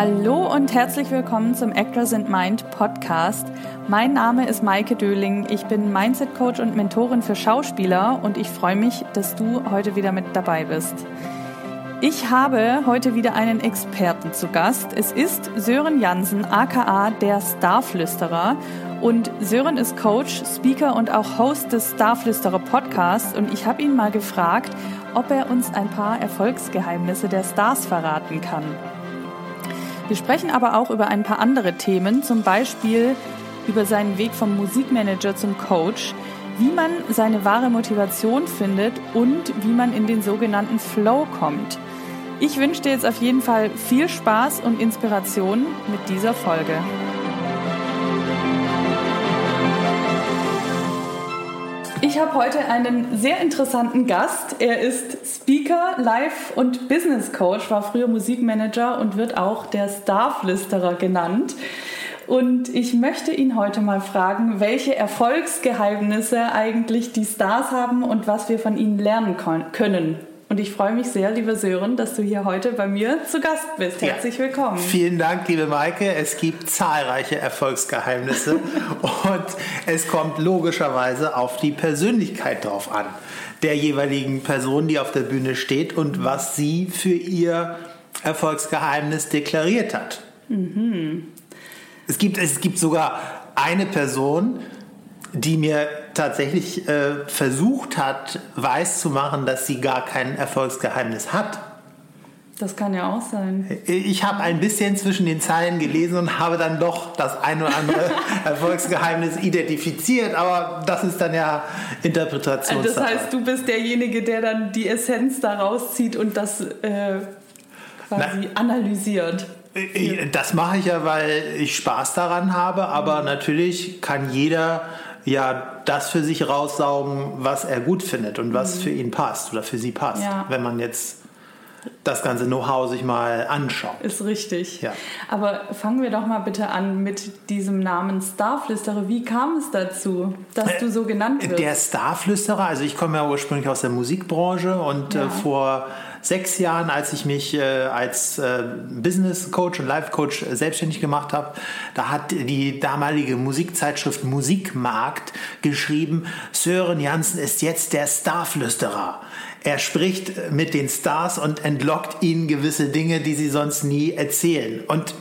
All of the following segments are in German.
Hallo und herzlich willkommen zum Actors and Mind Podcast. Mein Name ist Maike Döling. Ich bin Mindset Coach und Mentorin für Schauspieler und ich freue mich, dass du heute wieder mit dabei bist. Ich habe heute wieder einen Experten zu Gast. Es ist Sören Jansen, aka der Starflüsterer. Und Sören ist Coach, Speaker und auch Host des Starflüsterer Podcasts. Und ich habe ihn mal gefragt, ob er uns ein paar Erfolgsgeheimnisse der Stars verraten kann. Wir sprechen aber auch über ein paar andere Themen, zum Beispiel über seinen Weg vom Musikmanager zum Coach, wie man seine wahre Motivation findet und wie man in den sogenannten Flow kommt. Ich wünsche dir jetzt auf jeden Fall viel Spaß und Inspiration mit dieser Folge. Ich habe heute einen sehr interessanten Gast. Er ist Speaker, Life- und Business Coach, war früher Musikmanager und wird auch der Starflüsterer genannt. Und ich möchte ihn heute mal fragen, welche Erfolgsgeheimnisse eigentlich die Stars haben und was wir von ihnen lernen können. Und ich freue mich sehr, lieber Sören, dass du hier heute bei mir zu Gast bist. Herzlich ja. willkommen. Vielen Dank, liebe Maike. Es gibt zahlreiche Erfolgsgeheimnisse und es kommt logischerweise auf die Persönlichkeit drauf an, der jeweiligen Person, die auf der Bühne steht und was sie für ihr Erfolgsgeheimnis deklariert hat. Mhm. Es, gibt, es gibt sogar eine Person, die mir tatsächlich äh, versucht hat, weiß-zu-machen, dass sie gar kein Erfolgsgeheimnis hat. Das kann ja auch sein. Ich habe ein bisschen zwischen den Zeilen gelesen und habe dann doch das ein oder andere Erfolgsgeheimnis identifiziert, aber das ist dann ja Interpretation. Das heißt, du bist derjenige, der dann die Essenz daraus zieht und das äh, quasi Na, analysiert. Das mache ich ja, weil ich Spaß daran habe, aber mhm. natürlich kann jeder ja das für sich raussaugen, was er gut findet und was mhm. für ihn passt oder für sie passt. Ja. Wenn man jetzt das ganze Know-how sich mal anschaut. Ist richtig. Ja. Aber fangen wir doch mal bitte an mit diesem Namen Starflüsterer. Wie kam es dazu, dass du so genannt wirst? Der Starflüsterer, also ich komme ja ursprünglich aus der Musikbranche und äh, ja. vor sechs Jahren, als ich mich äh, als äh, Business Coach und Life Coach äh, selbstständig gemacht habe, da hat die damalige Musikzeitschrift Musikmarkt geschrieben, Sören Janssen ist jetzt der Starflüsterer. Er spricht mit den Stars und entlockt ihnen gewisse Dinge, die sie sonst nie erzählen. Und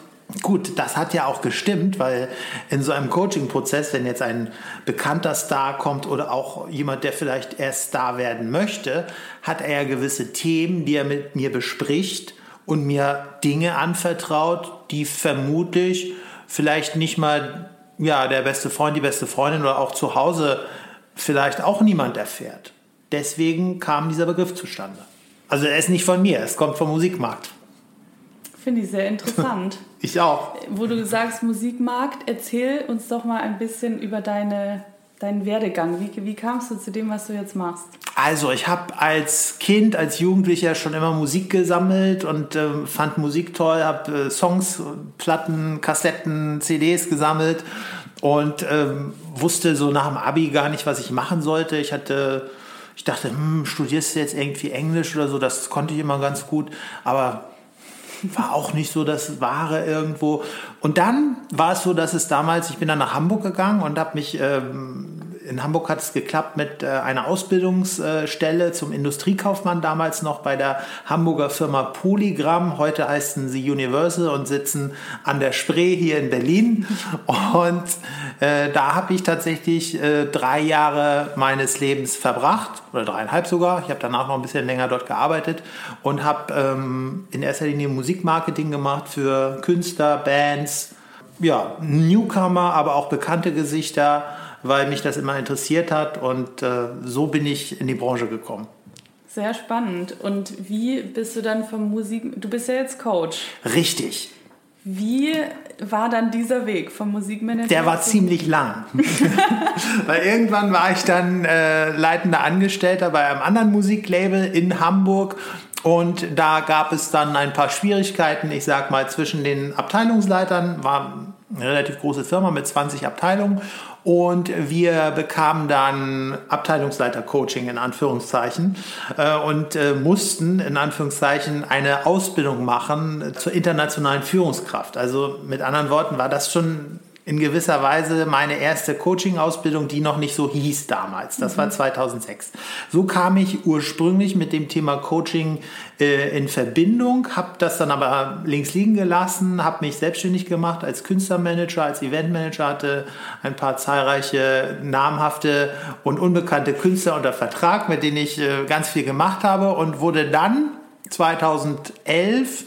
Gut, das hat ja auch gestimmt, weil in so einem Coaching-Prozess, wenn jetzt ein bekannter Star kommt oder auch jemand, der vielleicht erst Star werden möchte, hat er ja gewisse Themen, die er mit mir bespricht und mir Dinge anvertraut, die vermutlich vielleicht nicht mal ja, der beste Freund, die beste Freundin oder auch zu Hause vielleicht auch niemand erfährt. Deswegen kam dieser Begriff zustande. Also er ist nicht von mir, es kommt vom Musikmarkt. Finde ich sehr interessant. ich auch. Wo du sagst Musikmarkt, erzähl uns doch mal ein bisschen über deine, deinen Werdegang. Wie, wie kamst du zu dem, was du jetzt machst? Also ich habe als Kind, als Jugendlicher schon immer Musik gesammelt und äh, fand Musik toll, habe äh, Songs, Platten, Kassetten, CDs gesammelt und ähm, wusste so nach dem Abi gar nicht, was ich machen sollte. Ich hatte ich dachte, hm, studierst du jetzt irgendwie Englisch oder so, das konnte ich immer ganz gut, aber war auch nicht so das Wahre irgendwo. Und dann war es so, dass es damals, ich bin dann nach Hamburg gegangen und habe mich, ähm, in Hamburg hat es geklappt mit äh, einer Ausbildungsstelle zum Industriekaufmann damals noch bei der Hamburger Firma Polygram. Heute heißen sie Universal und sitzen an der Spree hier in Berlin. Und äh, da habe ich tatsächlich äh, drei Jahre meines Lebens verbracht oder dreieinhalb sogar. Ich habe danach noch ein bisschen länger dort gearbeitet und habe ähm, in erster Linie Musikmarketing gemacht für Künstler, Bands, ja, Newcomer, aber auch bekannte Gesichter, weil mich das immer interessiert hat und äh, so bin ich in die Branche gekommen. Sehr spannend. Und wie bist du dann vom Musik... Du bist ja jetzt Coach. Richtig. Wie war dann dieser Weg vom Musikmanager? Der war ziemlich lang. Weil irgendwann war ich dann äh, leitender Angestellter bei einem anderen Musiklabel in Hamburg und da gab es dann ein paar Schwierigkeiten, ich sag mal, zwischen den Abteilungsleitern, war eine relativ große Firma mit 20 Abteilungen Und wir bekamen dann Abteilungsleiter-Coaching in Anführungszeichen äh, und äh, mussten in Anführungszeichen eine Ausbildung machen zur internationalen Führungskraft. Also mit anderen Worten war das schon in gewisser Weise meine erste Coaching-Ausbildung, die noch nicht so hieß damals. Das mhm. war 2006. So kam ich ursprünglich mit dem Thema Coaching äh, in Verbindung, habe das dann aber links liegen gelassen, habe mich selbstständig gemacht als Künstlermanager, als Eventmanager, hatte ein paar zahlreiche namhafte und unbekannte Künstler unter Vertrag, mit denen ich äh, ganz viel gemacht habe und wurde dann 2011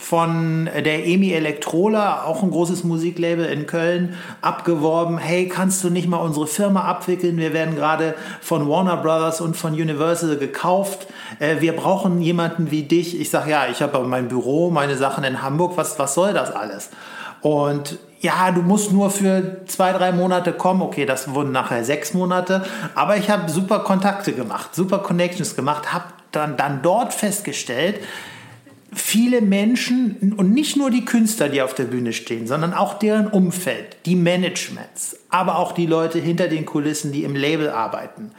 von der EMI Elektrola, auch ein großes Musiklabel in Köln, abgeworben, hey, kannst du nicht mal unsere Firma abwickeln? Wir werden gerade von Warner Brothers und von Universal gekauft. Äh, wir brauchen jemanden wie dich. Ich sage, ja, ich habe mein Büro, meine Sachen in Hamburg. Was, was soll das alles? Und ja, du musst nur für zwei, drei Monate kommen. Okay, das wurden nachher sechs Monate. Aber ich habe super Kontakte gemacht, super Connections gemacht, habe dann, dann dort festgestellt, viele Menschen und nicht nur die Künstler, die auf der Bühne stehen, sondern auch deren Umfeld, die Managements, aber auch die Leute hinter den Kulissen, die im Label arbeiten.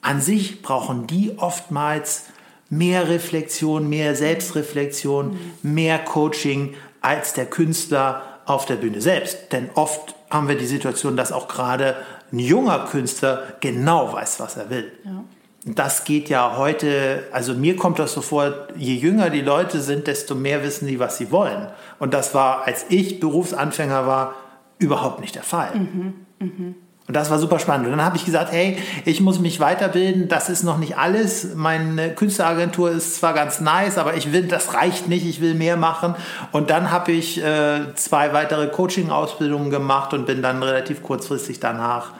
An sich brauchen die oftmals mehr Reflexion, mehr Selbstreflexion, mehr Coaching als der Künstler auf der Bühne selbst. Denn oft haben wir die Situation, dass auch gerade ein junger Künstler genau weiß, was er will. Ja das geht ja heute, also mir kommt das so vor, je jünger die Leute sind, desto mehr wissen sie, was sie wollen. Und das war, als ich Berufsanfänger war, überhaupt nicht der Fall. Mhm, mh. Und das war super spannend. Und dann habe ich gesagt, hey, ich muss mich weiterbilden, das ist noch nicht alles. Meine Künstleragentur ist zwar ganz nice, aber ich will, das reicht nicht, ich will mehr machen. Und dann habe ich äh, zwei weitere Coaching-Ausbildungen gemacht und bin dann relativ kurzfristig danach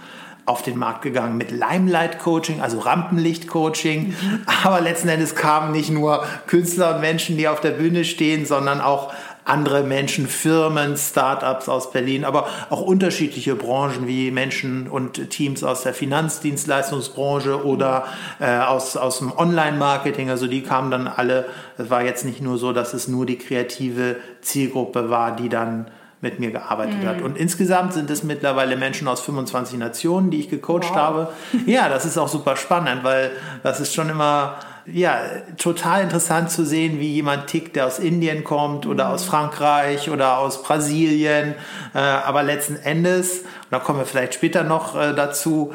auf den Markt gegangen mit Limelight Coaching, also Rampenlicht Coaching. Mhm. Aber letzten Endes kamen nicht nur Künstler und Menschen, die auf der Bühne stehen, sondern auch andere Menschen, Firmen, Startups aus Berlin, aber auch unterschiedliche Branchen wie Menschen und Teams aus der Finanzdienstleistungsbranche oder äh, aus, aus dem Online-Marketing. Also die kamen dann alle. Es war jetzt nicht nur so, dass es nur die kreative Zielgruppe war, die dann mit mir gearbeitet mhm. hat. Und insgesamt sind es mittlerweile Menschen aus 25 Nationen, die ich gecoacht wow. habe. Ja, das ist auch super spannend, weil das ist schon immer ja, total interessant zu sehen, wie jemand tickt, der aus Indien kommt oder mhm. aus Frankreich oder aus Brasilien. Äh, aber letzten Endes, und da kommen wir vielleicht später noch äh, dazu,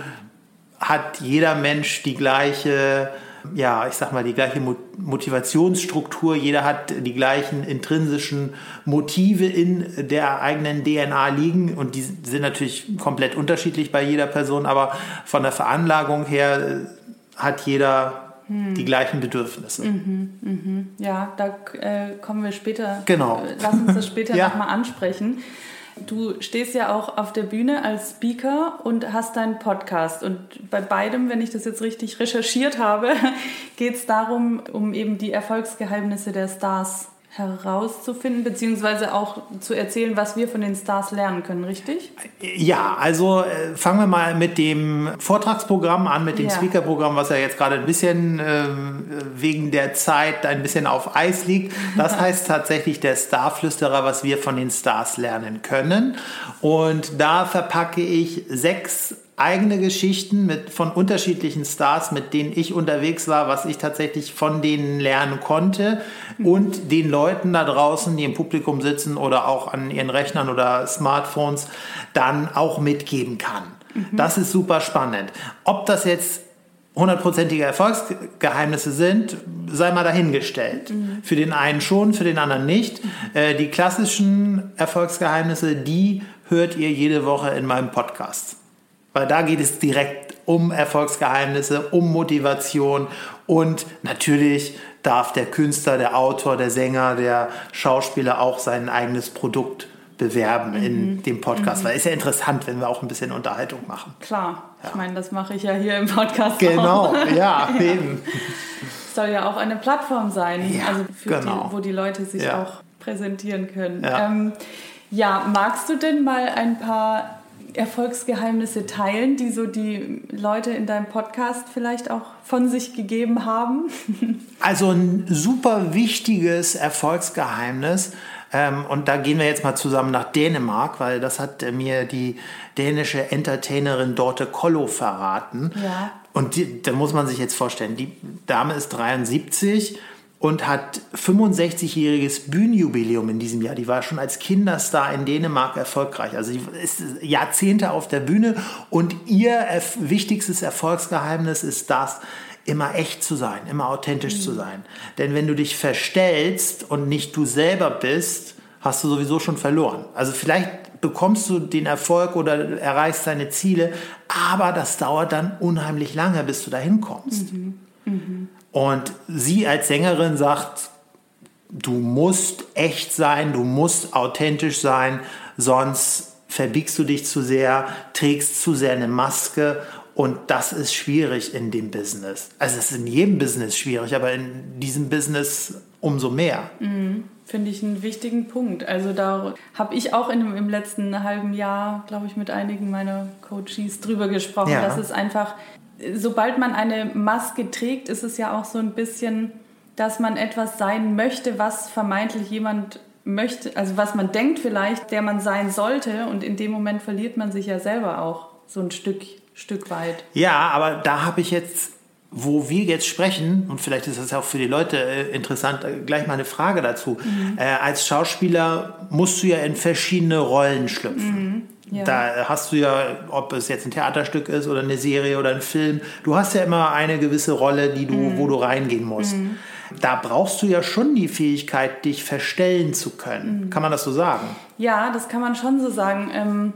hat jeder Mensch die gleiche ja, ich sag mal, die gleiche Motivationsstruktur, jeder hat die gleichen intrinsischen Motive in der eigenen DNA liegen und die sind natürlich komplett unterschiedlich bei jeder Person, aber von der Veranlagung her äh, hat jeder hm. die gleichen Bedürfnisse. Mhm, mhm. Ja, da äh, kommen wir später. Genau. Lass uns das später ja. nochmal ansprechen. Du stehst ja auch auf der Bühne als Speaker und hast deinen Podcast. Und bei beidem, wenn ich das jetzt richtig recherchiert habe, geht es darum, um eben die Erfolgsgeheimnisse der Stars herauszufinden, beziehungsweise auch zu erzählen, was wir von den Stars lernen können, richtig? Ja, also äh, fangen wir mal mit dem Vortragsprogramm an, mit dem ja. Speakerprogramm, was ja jetzt gerade ein bisschen äh, wegen der Zeit ein bisschen auf Eis liegt. Das heißt tatsächlich der Starflüsterer, was wir von den Stars lernen können. Und da verpacke ich sechs eigene Geschichten mit, von unterschiedlichen Stars, mit denen ich unterwegs war, was ich tatsächlich von denen lernen konnte und den Leuten da draußen, die im Publikum sitzen oder auch an ihren Rechnern oder Smartphones, dann auch mitgeben kann. Mhm. Das ist super spannend. Ob das jetzt hundertprozentige Erfolgsgeheimnisse sind, sei mal dahingestellt. Mhm. Für den einen schon, für den anderen nicht. Äh, die klassischen Erfolgsgeheimnisse, die hört ihr jede Woche in meinem Podcast. Weil da geht es direkt um Erfolgsgeheimnisse, um Motivation und natürlich darf der Künstler, der Autor, der Sänger, der Schauspieler auch sein eigenes Produkt bewerben mhm. in dem Podcast, mhm. weil es ist ja interessant, wenn wir auch ein bisschen Unterhaltung machen. Klar, ja. ich meine, das mache ich ja hier im Podcast Genau, auch. ja, eben. Es soll ja auch eine Plattform sein, ja, also genau. die, wo die Leute sich ja. auch präsentieren können. Ja. Ähm, ja, magst du denn mal ein paar Erfolgsgeheimnisse teilen, die so die Leute in deinem Podcast vielleicht auch von sich gegeben haben? Also ein super wichtiges Erfolgsgeheimnis Ähm, und da gehen wir jetzt mal zusammen nach Dänemark, weil das hat äh, mir die dänische Entertainerin Dorte Kollo verraten. Ja. Und die, da muss man sich jetzt vorstellen, die Dame ist 73 und hat 65-jähriges Bühnenjubiläum in diesem Jahr. Die war schon als Kinderstar in Dänemark erfolgreich. Also sie ist Jahrzehnte auf der Bühne und ihr wichtigstes Erfolgsgeheimnis ist das, immer echt zu sein, immer authentisch mhm. zu sein. Denn wenn du dich verstellst und nicht du selber bist, hast du sowieso schon verloren. Also vielleicht bekommst du den Erfolg oder erreichst deine Ziele, aber das dauert dann unheimlich lange, bis du dahin kommst. Mhm. Mhm. Und sie als Sängerin sagt, du musst echt sein, du musst authentisch sein, sonst verbiegst du dich zu sehr, trägst zu sehr eine Maske und das ist schwierig in dem Business. Also es ist in jedem Business schwierig, aber in diesem Business umso mehr. Mhm. Finde ich einen wichtigen Punkt. Also da habe ich auch in, im letzten halben Jahr, glaube ich, mit einigen meiner Coaches drüber gesprochen, ja. dass es einfach, sobald man eine Maske trägt, ist es ja auch so ein bisschen, dass man etwas sein möchte, was vermeintlich jemand möchte, also was man denkt vielleicht, der man sein sollte. Und in dem Moment verliert man sich ja selber auch so ein Stück Stück weit. Ja, aber da habe ich jetzt, wo wir jetzt sprechen, und vielleicht ist das auch für die Leute äh, interessant, äh, gleich mal eine Frage dazu. Mhm. Äh, als Schauspieler musst du ja in verschiedene Rollen schlüpfen. Mhm. Ja. Da hast du ja, ob es jetzt ein Theaterstück ist oder eine Serie oder ein Film, du hast ja immer eine gewisse Rolle, die du, mhm. wo du reingehen musst. Mhm. Da brauchst du ja schon die Fähigkeit, dich verstellen zu können. Mhm. Kann man das so sagen? Ja, das kann man schon so sagen. Ähm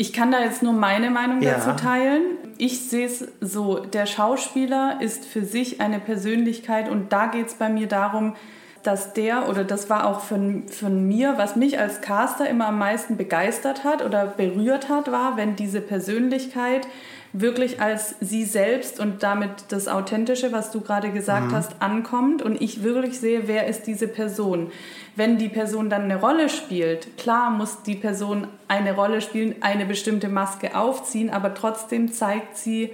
ich kann da jetzt nur meine Meinung ja. dazu teilen. Ich sehe es so, der Schauspieler ist für sich eine Persönlichkeit und da geht es bei mir darum, dass der, oder das war auch von, von mir, was mich als Caster immer am meisten begeistert hat oder berührt hat, war, wenn diese Persönlichkeit wirklich als sie selbst und damit das Authentische, was du gerade gesagt mhm. hast, ankommt und ich wirklich sehe, wer ist diese Person. Wenn die Person dann eine Rolle spielt, klar muss die Person eine Rolle spielen, eine bestimmte Maske aufziehen, aber trotzdem zeigt sie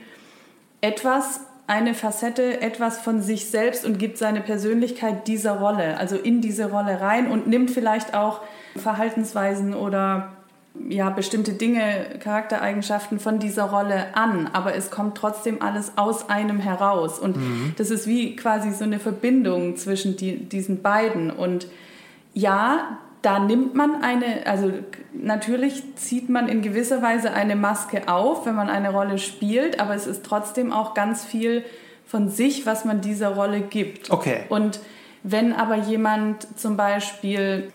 etwas, eine Facette, etwas von sich selbst und gibt seine Persönlichkeit dieser Rolle, also in diese Rolle rein und nimmt vielleicht auch Verhaltensweisen oder ja, bestimmte Dinge, Charaktereigenschaften von dieser Rolle an, aber es kommt trotzdem alles aus einem heraus. Und mhm. das ist wie quasi so eine Verbindung zwischen die, diesen beiden. Und ja, da nimmt man eine, also natürlich zieht man in gewisser Weise eine Maske auf, wenn man eine Rolle spielt, aber es ist trotzdem auch ganz viel von sich, was man dieser Rolle gibt. Okay. Und wenn aber jemand zum Beispiel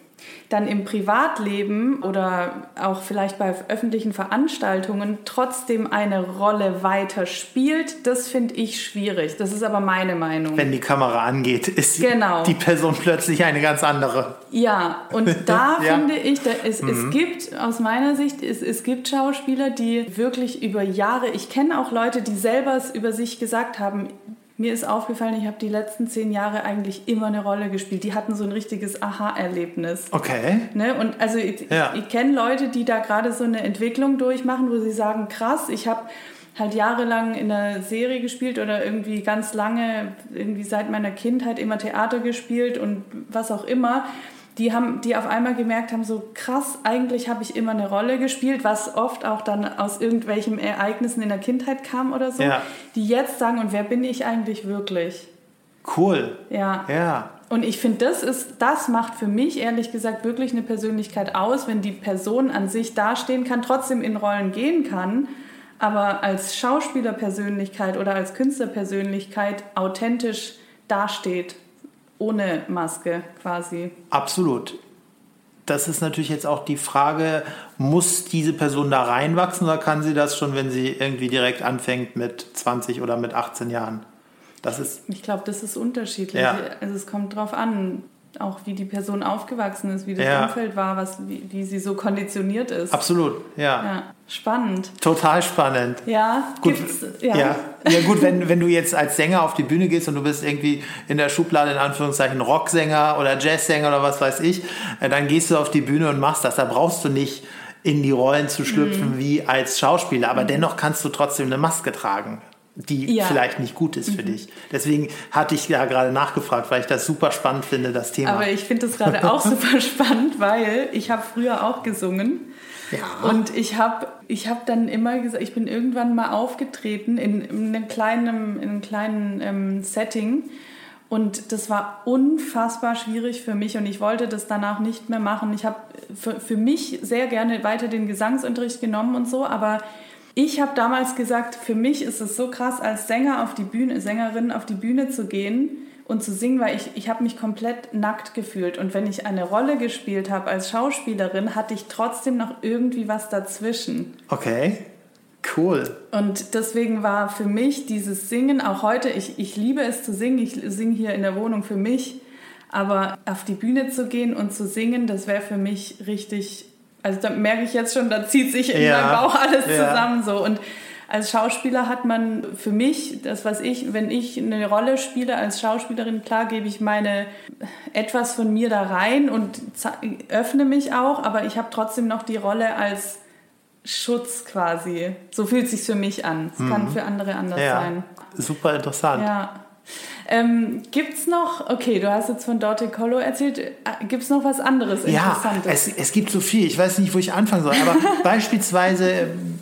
dann im Privatleben oder auch vielleicht bei öffentlichen Veranstaltungen trotzdem eine Rolle weiter spielt, das finde ich schwierig. Das ist aber meine Meinung. Wenn die Kamera angeht, ist genau. die Person plötzlich eine ganz andere. Ja, und da ja. finde ich, da, es, mhm. es gibt aus meiner Sicht, es, es gibt Schauspieler, die wirklich über Jahre, ich kenne auch Leute, die selber es über sich gesagt haben, mir ist aufgefallen, ich habe die letzten zehn Jahre eigentlich immer eine Rolle gespielt. Die hatten so ein richtiges Aha-Erlebnis. Okay. Ne? Und also ich, ja. ich kenne Leute, die da gerade so eine Entwicklung durchmachen, wo sie sagen, krass, ich habe halt jahrelang in einer Serie gespielt oder irgendwie ganz lange, irgendwie seit meiner Kindheit immer Theater gespielt und was auch immer die haben, die auf einmal gemerkt haben, so krass, eigentlich habe ich immer eine Rolle gespielt, was oft auch dann aus irgendwelchen Ereignissen in der Kindheit kam oder so, ja. die jetzt sagen, und wer bin ich eigentlich wirklich? Cool. Ja. Ja. Und ich finde, das ist, das macht für mich ehrlich gesagt wirklich eine Persönlichkeit aus, wenn die Person an sich dastehen kann, trotzdem in Rollen gehen kann, aber als Schauspielerpersönlichkeit oder als Künstlerpersönlichkeit authentisch dasteht ohne Maske quasi. Absolut. Das ist natürlich jetzt auch die Frage, muss diese Person da reinwachsen oder kann sie das schon, wenn sie irgendwie direkt anfängt mit 20 oder mit 18 Jahren? Das ist ich glaube, das ist unterschiedlich. Ja. Also es kommt drauf an auch wie die Person aufgewachsen ist, wie das ja. Umfeld war, was, wie, wie, sie so konditioniert ist. Absolut, ja. ja. Spannend. Total spannend. Ja, gut. Ja. ja. Ja. gut, wenn, wenn du jetzt als Sänger auf die Bühne gehst und du bist irgendwie in der Schublade in Anführungszeichen Rocksänger oder Jazzsänger oder was weiß ich, äh, dann gehst du auf die Bühne und machst das. Da brauchst du nicht in die Rollen zu schlüpfen mhm. wie als Schauspieler, aber mhm. dennoch kannst du trotzdem eine Maske tragen die ja. vielleicht nicht gut ist für mhm. dich. Deswegen hatte ich ja gerade nachgefragt, weil ich das super spannend finde, das Thema. Aber ich finde das gerade auch super spannend, weil ich habe früher auch gesungen. Ja. Und ich habe ich hab dann immer gesagt, ich bin irgendwann mal aufgetreten in, in einem kleinen, in einem kleinen ähm, Setting. Und das war unfassbar schwierig für mich und ich wollte das danach nicht mehr machen. Ich habe für, für mich sehr gerne weiter den Gesangsunterricht genommen und so, aber ich habe damals gesagt, für mich ist es so krass, als Sänger auf die Bühne, Sängerin auf die Bühne zu gehen und zu singen, weil ich, ich habe mich komplett nackt gefühlt. Und wenn ich eine Rolle gespielt habe als Schauspielerin, hatte ich trotzdem noch irgendwie was dazwischen. Okay. Cool. Und deswegen war für mich dieses Singen, auch heute, ich, ich liebe es zu singen, ich singe hier in der Wohnung für mich, aber auf die Bühne zu gehen und zu singen, das wäre für mich richtig also da merke ich jetzt schon, da zieht sich in ja, meinem Bauch alles ja. zusammen so. Und als Schauspieler hat man für mich, das was ich, wenn ich eine Rolle spiele als Schauspielerin, klar gebe ich meine etwas von mir da rein und öffne mich auch, aber ich habe trotzdem noch die Rolle als Schutz quasi. So fühlt es sich für mich an. Es mhm. kann für andere anders ja. sein. Super interessant. Ja. Ähm, gibt es noch, okay, du hast jetzt von Dorte Collo erzählt, äh, gibt es noch was anderes Interessantes? Ja, es, es gibt so viel, ich weiß nicht, wo ich anfangen soll, aber beispielsweise ähm,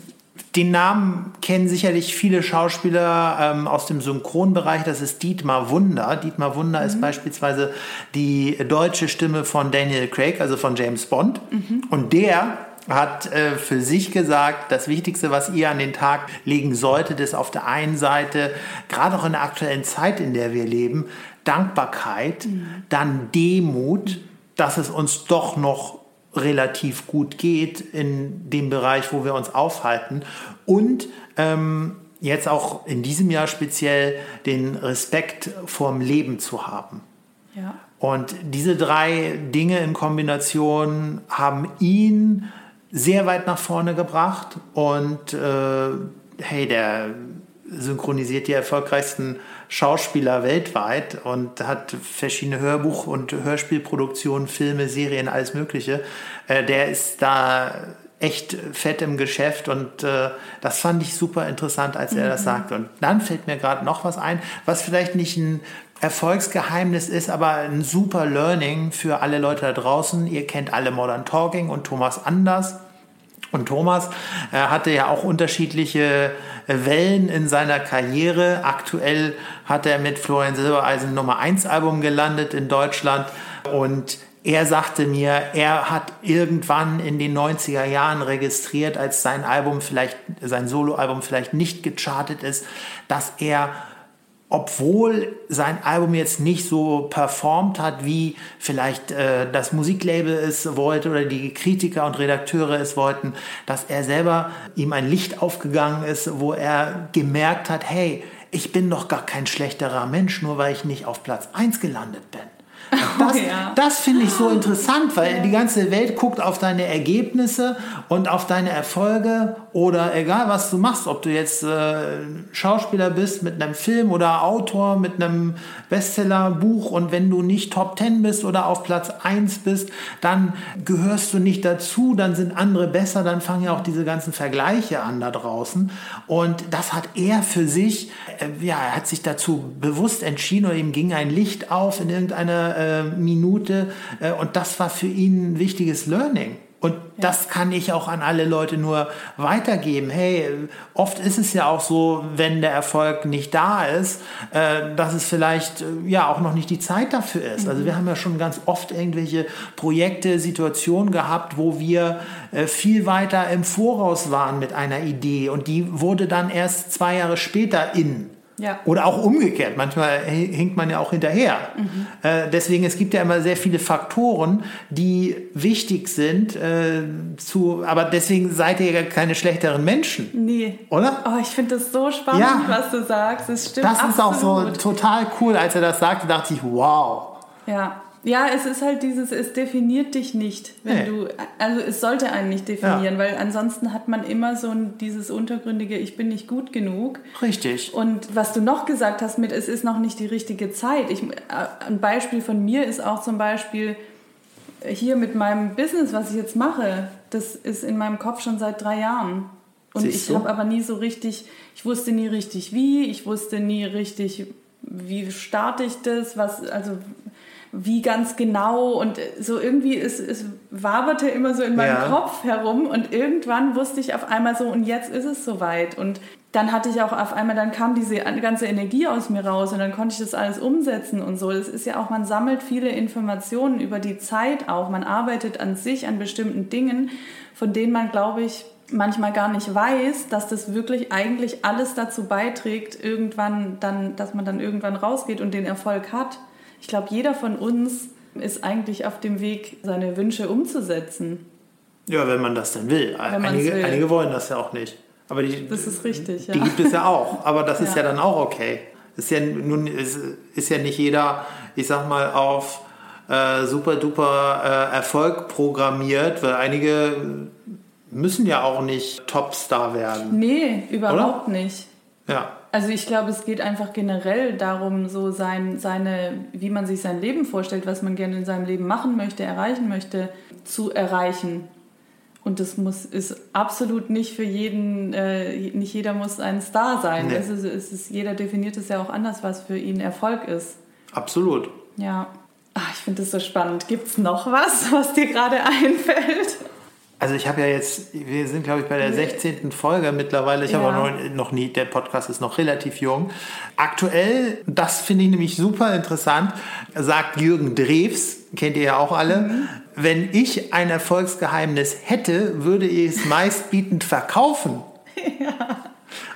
den Namen kennen sicherlich viele Schauspieler ähm, aus dem Synchronbereich. Das ist Dietmar Wunder. Dietmar Wunder mhm. ist beispielsweise die deutsche Stimme von Daniel Craig, also von James Bond. Mhm. Und der hat äh, für sich gesagt, das Wichtigste, was ihr an den Tag legen solltet, ist auf der einen Seite, gerade auch in der aktuellen Zeit, in der wir leben, Dankbarkeit, mhm. dann Demut, dass es uns doch noch relativ gut geht in dem Bereich, wo wir uns aufhalten und ähm, jetzt auch in diesem Jahr speziell den Respekt vorm Leben zu haben. Ja. Und diese drei Dinge in Kombination haben ihn sehr weit nach vorne gebracht und äh, hey, der synchronisiert die erfolgreichsten Schauspieler weltweit und hat verschiedene Hörbuch- und Hörspielproduktionen, Filme, Serien, alles Mögliche. Äh, der ist da echt fett im Geschäft und äh, das fand ich super interessant, als er mhm. das sagte. Und dann fällt mir gerade noch was ein, was vielleicht nicht ein Erfolgsgeheimnis ist, aber ein super Learning für alle Leute da draußen. Ihr kennt alle Modern Talking und Thomas Anders. Und Thomas äh, hatte ja auch unterschiedliche äh, Wellen in seiner Karriere. Aktuell hat er mit Florian Silbereisen Nummer 1 Album gelandet in Deutschland und er sagte mir, er hat irgendwann in den 90er Jahren registriert, als sein Album vielleicht, sein Soloalbum vielleicht nicht gechartet ist, dass er obwohl sein Album jetzt nicht so performt hat, wie vielleicht äh, das Musiklabel es wollte oder die Kritiker und Redakteure es wollten, dass er selber ihm ein Licht aufgegangen ist, wo er gemerkt hat, hey, ich bin doch gar kein schlechterer Mensch, nur weil ich nicht auf Platz 1 gelandet bin. Das, ja. das finde ich so interessant, weil die ganze Welt guckt auf deine Ergebnisse und auf deine Erfolge oder egal was du machst, ob du jetzt äh, Schauspieler bist mit einem Film oder Autor mit einem Bestsellerbuch und wenn du nicht Top 10 bist oder auf Platz 1 bist, dann gehörst du nicht dazu, dann sind andere besser, dann fangen ja auch diese ganzen Vergleiche an da draußen und das hat er für sich, äh, ja, er hat sich dazu bewusst entschieden oder ihm ging ein Licht auf in irgendeiner äh, Minute äh, und das war für ihn ein wichtiges Learning. Und ja. das kann ich auch an alle Leute nur weitergeben. Hey, oft ist es ja auch so, wenn der Erfolg nicht da ist, äh, dass es vielleicht äh, ja auch noch nicht die Zeit dafür ist. Mhm. Also wir haben ja schon ganz oft irgendwelche Projekte, Situationen gehabt, wo wir äh, viel weiter im Voraus waren mit einer Idee und die wurde dann erst zwei Jahre später in. Ja. Oder auch umgekehrt. Manchmal hinkt man ja auch hinterher. Mhm. Äh, deswegen, es gibt ja immer sehr viele Faktoren, die wichtig sind. Äh, zu, aber deswegen seid ihr ja keine schlechteren Menschen. Nee. Oder? Oh, ich finde das so spannend, ja. was du sagst. Das stimmt. Das absolut. ist auch so total cool. Als er das sagte, dachte ich, wow. Ja. Ja, es ist halt dieses, es definiert dich nicht, wenn nee. du, also es sollte einen nicht definieren, ja. weil ansonsten hat man immer so ein, dieses untergründige, ich bin nicht gut genug. Richtig. Und was du noch gesagt hast mit, es ist noch nicht die richtige Zeit. Ich, äh, ein Beispiel von mir ist auch zum Beispiel hier mit meinem Business, was ich jetzt mache, das ist in meinem Kopf schon seit drei Jahren. Und Siehst ich habe aber nie so richtig, ich wusste nie richtig wie, ich wusste nie richtig, wie starte ich das, was, also wie ganz genau und so irgendwie, es, es waberte immer so in meinem ja. Kopf herum und irgendwann wusste ich auf einmal so und jetzt ist es soweit und dann hatte ich auch auf einmal, dann kam diese ganze Energie aus mir raus und dann konnte ich das alles umsetzen und so. Das ist ja auch, man sammelt viele Informationen über die Zeit auch, man arbeitet an sich, an bestimmten Dingen, von denen man, glaube ich, manchmal gar nicht weiß, dass das wirklich eigentlich alles dazu beiträgt, irgendwann dann, dass man dann irgendwann rausgeht und den Erfolg hat. Ich glaube, jeder von uns ist eigentlich auf dem Weg, seine Wünsche umzusetzen. Ja, wenn man das denn will. Einige, will. einige wollen das ja auch nicht. Aber die, das ist richtig, ja. Die gibt es ja auch. Aber das ja. ist ja dann auch okay. Ist ja, nun ist, ist ja nicht jeder, ich sag mal, auf äh, super duper äh, Erfolg programmiert, weil einige müssen ja auch nicht Topstar werden. Nee, überhaupt oder? nicht. Ja. Also ich glaube, es geht einfach generell darum, so sein, seine, wie man sich sein Leben vorstellt, was man gerne in seinem Leben machen möchte, erreichen möchte, zu erreichen. Und das muss, ist absolut nicht für jeden, äh, nicht jeder muss ein Star sein. Nee. Es ist, es ist, jeder definiert es ja auch anders, was für ihn Erfolg ist. Absolut. Ja. Ach, ich finde das so spannend. Gibt es noch was, was dir gerade einfällt? Also ich habe ja jetzt, wir sind glaube ich bei der 16. Folge mittlerweile. Ich ja. habe auch noch, noch nie, der Podcast ist noch relativ jung. Aktuell, das finde ich nämlich super interessant, sagt Jürgen Drews, kennt ihr ja auch alle, mhm. wenn ich ein Erfolgsgeheimnis hätte, würde ich es meistbietend verkaufen. Ja.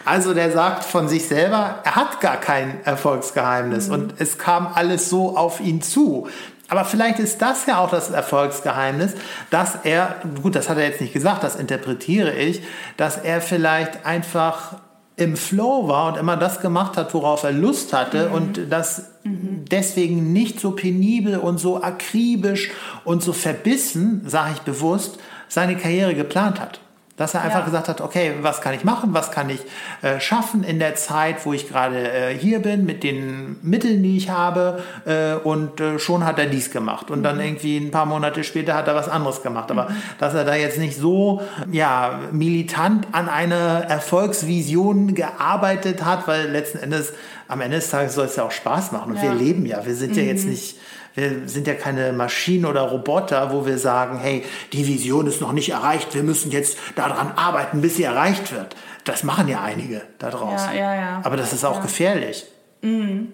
Also der sagt von sich selber, er hat gar kein Erfolgsgeheimnis mhm. und es kam alles so auf ihn zu. Aber vielleicht ist das ja auch das Erfolgsgeheimnis, dass er, gut, das hat er jetzt nicht gesagt, das interpretiere ich, dass er vielleicht einfach im Flow war und immer das gemacht hat, worauf er Lust hatte mhm. und das mhm. deswegen nicht so penibel und so akribisch und so verbissen, sage ich bewusst, seine Karriere geplant hat. Dass er einfach ja. gesagt hat, okay, was kann ich machen, was kann ich äh, schaffen in der Zeit, wo ich gerade äh, hier bin, mit den Mitteln, die ich habe. Äh, und äh, schon hat er dies gemacht. Und mhm. dann irgendwie ein paar Monate später hat er was anderes gemacht. Aber mhm. dass er da jetzt nicht so ja, militant an einer Erfolgsvision gearbeitet hat, weil letzten Endes, am Ende des Tages soll es ja auch Spaß machen. Und ja. wir leben ja, wir sind mhm. ja jetzt mhm. nicht wir sind ja keine Maschinen oder Roboter, wo wir sagen, hey, die Vision ist noch nicht erreicht, wir müssen jetzt daran arbeiten, bis sie erreicht wird. Das machen ja einige da draußen. Ja, ja, ja. Aber das ist auch gefährlich. Mhm.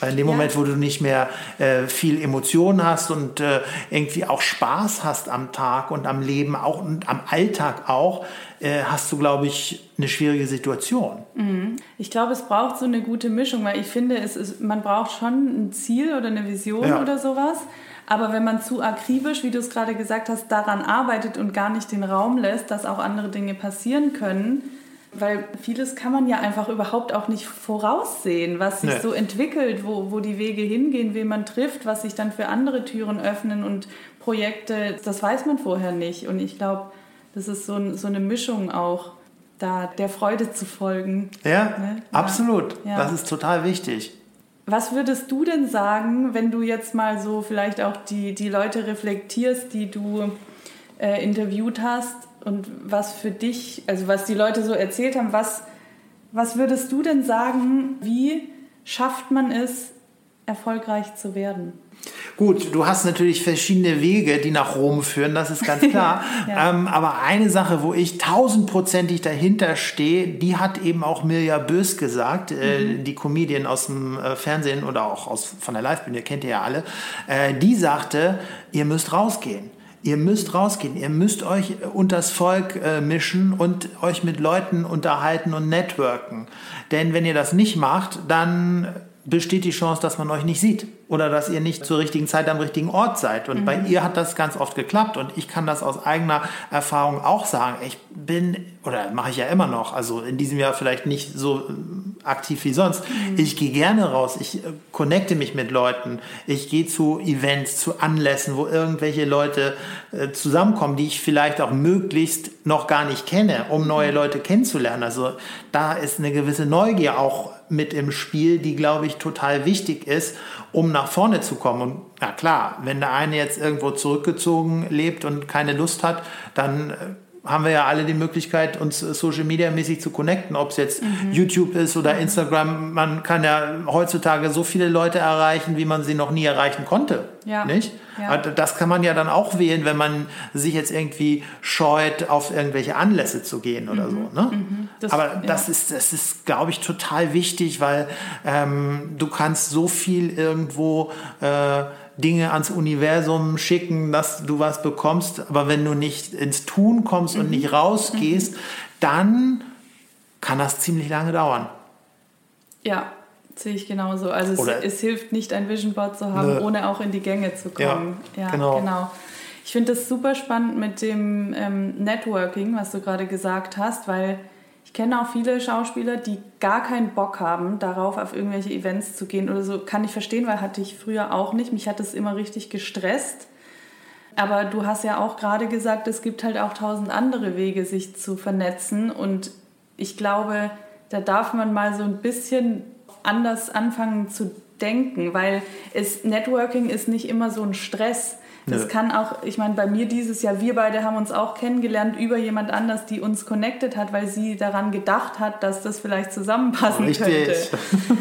Weil in dem Moment, wo du nicht mehr äh, viel Emotionen hast und äh, irgendwie auch Spaß hast am Tag und am Leben auch und am Alltag auch, äh, hast du, glaube ich, eine schwierige Situation. Mhm. Ich glaube, es braucht so eine gute Mischung, weil ich finde, es ist, man braucht schon ein Ziel oder eine Vision ja. oder sowas. Aber wenn man zu akribisch, wie du es gerade gesagt hast, daran arbeitet und gar nicht den Raum lässt, dass auch andere Dinge passieren können, weil vieles kann man ja einfach überhaupt auch nicht voraussehen, was sich nee. so entwickelt, wo, wo die Wege hingehen, wen man trifft, was sich dann für andere Türen öffnen und Projekte, das weiß man vorher nicht. Und ich glaube, das ist so, so eine Mischung auch, da der Freude zu folgen. Ja, ne? absolut. Ja. Das ist total wichtig. Was würdest du denn sagen, wenn du jetzt mal so vielleicht auch die, die Leute reflektierst, die du äh, interviewt hast und was für dich, also was die Leute so erzählt haben, was, was würdest du denn sagen, wie schafft man es, erfolgreich zu werden? Gut, du hast natürlich verschiedene Wege, die nach Rom führen, das ist ganz klar. ja. ähm, aber eine Sache, wo ich tausendprozentig dahinter stehe, die hat eben auch Mirja Bös gesagt, äh, mhm. die Comedian aus dem äh, Fernsehen oder auch aus, von der Live-Bühne, kennt ihr ja alle. Äh, die sagte, ihr müsst rausgehen. Ihr müsst rausgehen, ihr müsst euch unters Volk äh, mischen und euch mit Leuten unterhalten und networken. Denn wenn ihr das nicht macht, dann besteht die Chance, dass man euch nicht sieht oder dass ihr nicht zur richtigen Zeit am richtigen Ort seid. Und mhm. bei ihr hat das ganz oft geklappt und ich kann das aus eigener Erfahrung auch sagen. Ich bin, oder mache ich ja immer noch, also in diesem Jahr vielleicht nicht so äh, aktiv wie sonst. Mhm. Ich gehe gerne raus, ich äh, connecte mich mit Leuten, ich gehe zu Events, zu Anlässen, wo irgendwelche Leute äh, zusammenkommen, die ich vielleicht auch möglichst noch gar nicht kenne, um neue mhm. Leute kennenzulernen. Also da ist eine gewisse Neugier auch mit im Spiel, die, glaube ich, total wichtig ist, um nach vorne zu kommen. Und na klar, wenn der eine jetzt irgendwo zurückgezogen lebt und keine Lust hat, dann haben wir ja alle die Möglichkeit, uns Social Media mäßig zu connecten, ob es jetzt mhm. YouTube ist oder mhm. Instagram. Man kann ja heutzutage so viele Leute erreichen, wie man sie noch nie erreichen konnte. Ja. Nicht? Ja. Das kann man ja dann auch wählen, wenn man sich jetzt irgendwie scheut, auf irgendwelche Anlässe zu gehen oder mhm. so. Ne? Mhm. Das, Aber das ja. ist, das ist, glaube ich, total wichtig, weil ähm, du kannst so viel irgendwo äh, Dinge ans Universum schicken, dass du was bekommst, aber wenn du nicht ins Tun kommst mhm. und nicht rausgehst, mhm. dann kann das ziemlich lange dauern. Ja, sehe ich genauso. Also es, es, hilft nicht, ein Vision Board zu haben, ne. ohne auch in die Gänge zu kommen. Ja, ja genau. genau. Ich finde das super spannend mit dem ähm, Networking, was du gerade gesagt hast, weil ich kenne auch viele Schauspieler, die gar keinen Bock haben, darauf auf irgendwelche Events zu gehen oder so. Kann ich verstehen, weil hatte ich früher auch nicht. Mich hat das immer richtig gestresst. Aber du hast ja auch gerade gesagt, es gibt halt auch tausend andere Wege, sich zu vernetzen. Und ich glaube, da darf man mal so ein bisschen anders anfangen zu denken, weil es, Networking ist nicht immer so ein Stress. Das Nö. kann auch, ich meine, bei mir dieses Jahr, wir beide haben uns auch kennengelernt über jemand anders, die uns connected hat, weil sie daran gedacht hat, dass das vielleicht zusammenpassen Richtig. könnte.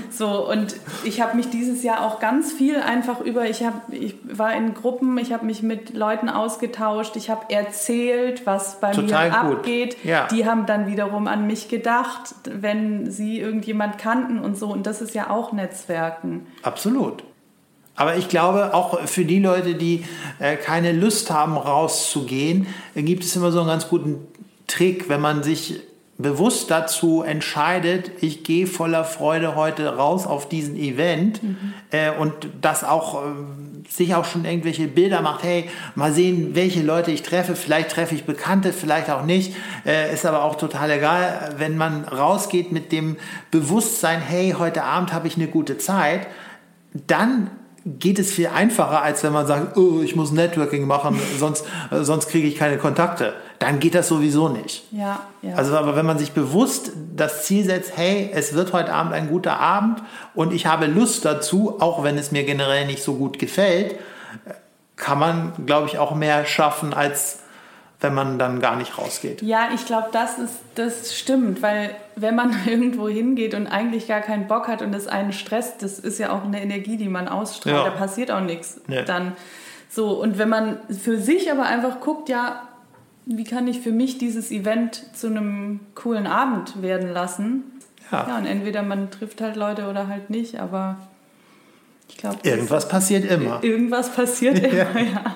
So, und ich habe mich dieses Jahr auch ganz viel einfach über, ich, hab, ich war in Gruppen, ich habe mich mit Leuten ausgetauscht, ich habe erzählt, was bei Total mir gut. abgeht. Ja. Die haben dann wiederum an mich gedacht, wenn sie irgendjemand kannten und so. Und das ist ja auch Netzwerken. Absolut. Aber ich glaube, auch für die Leute, die äh, keine Lust haben, rauszugehen, äh, gibt es immer so einen ganz guten Trick, wenn man sich bewusst dazu entscheidet, ich gehe voller Freude heute raus auf diesen Event mhm. äh, und das auch äh, sich auch schon irgendwelche Bilder macht, hey, mal sehen, welche Leute ich treffe, vielleicht treffe ich Bekannte, vielleicht auch nicht, äh, ist aber auch total egal, wenn man rausgeht mit dem Bewusstsein, hey, heute Abend habe ich eine gute Zeit, dann geht es viel einfacher, als wenn man sagt, oh, ich muss Networking machen, sonst, äh, sonst kriege ich keine Kontakte. Dann geht das sowieso nicht. Ja, ja. Also, aber wenn man sich bewusst das Ziel setzt, hey, es wird heute Abend ein guter Abend und ich habe Lust dazu, auch wenn es mir generell nicht so gut gefällt, kann man, glaube ich, auch mehr schaffen als wenn man dann gar nicht rausgeht. Ja, ich glaube, das ist das stimmt, weil wenn man irgendwo hingeht und eigentlich gar keinen Bock hat und es einen stresst, das ist ja auch eine Energie, die man ausstrahlt, ja. da passiert auch nichts. Nee. Dann so und wenn man für sich aber einfach guckt, ja, wie kann ich für mich dieses Event zu einem coolen Abend werden lassen? Ja. ja und entweder man trifft halt Leute oder halt nicht, aber ich glaube irgendwas passiert immer. Irgendwas passiert ja. immer, ja.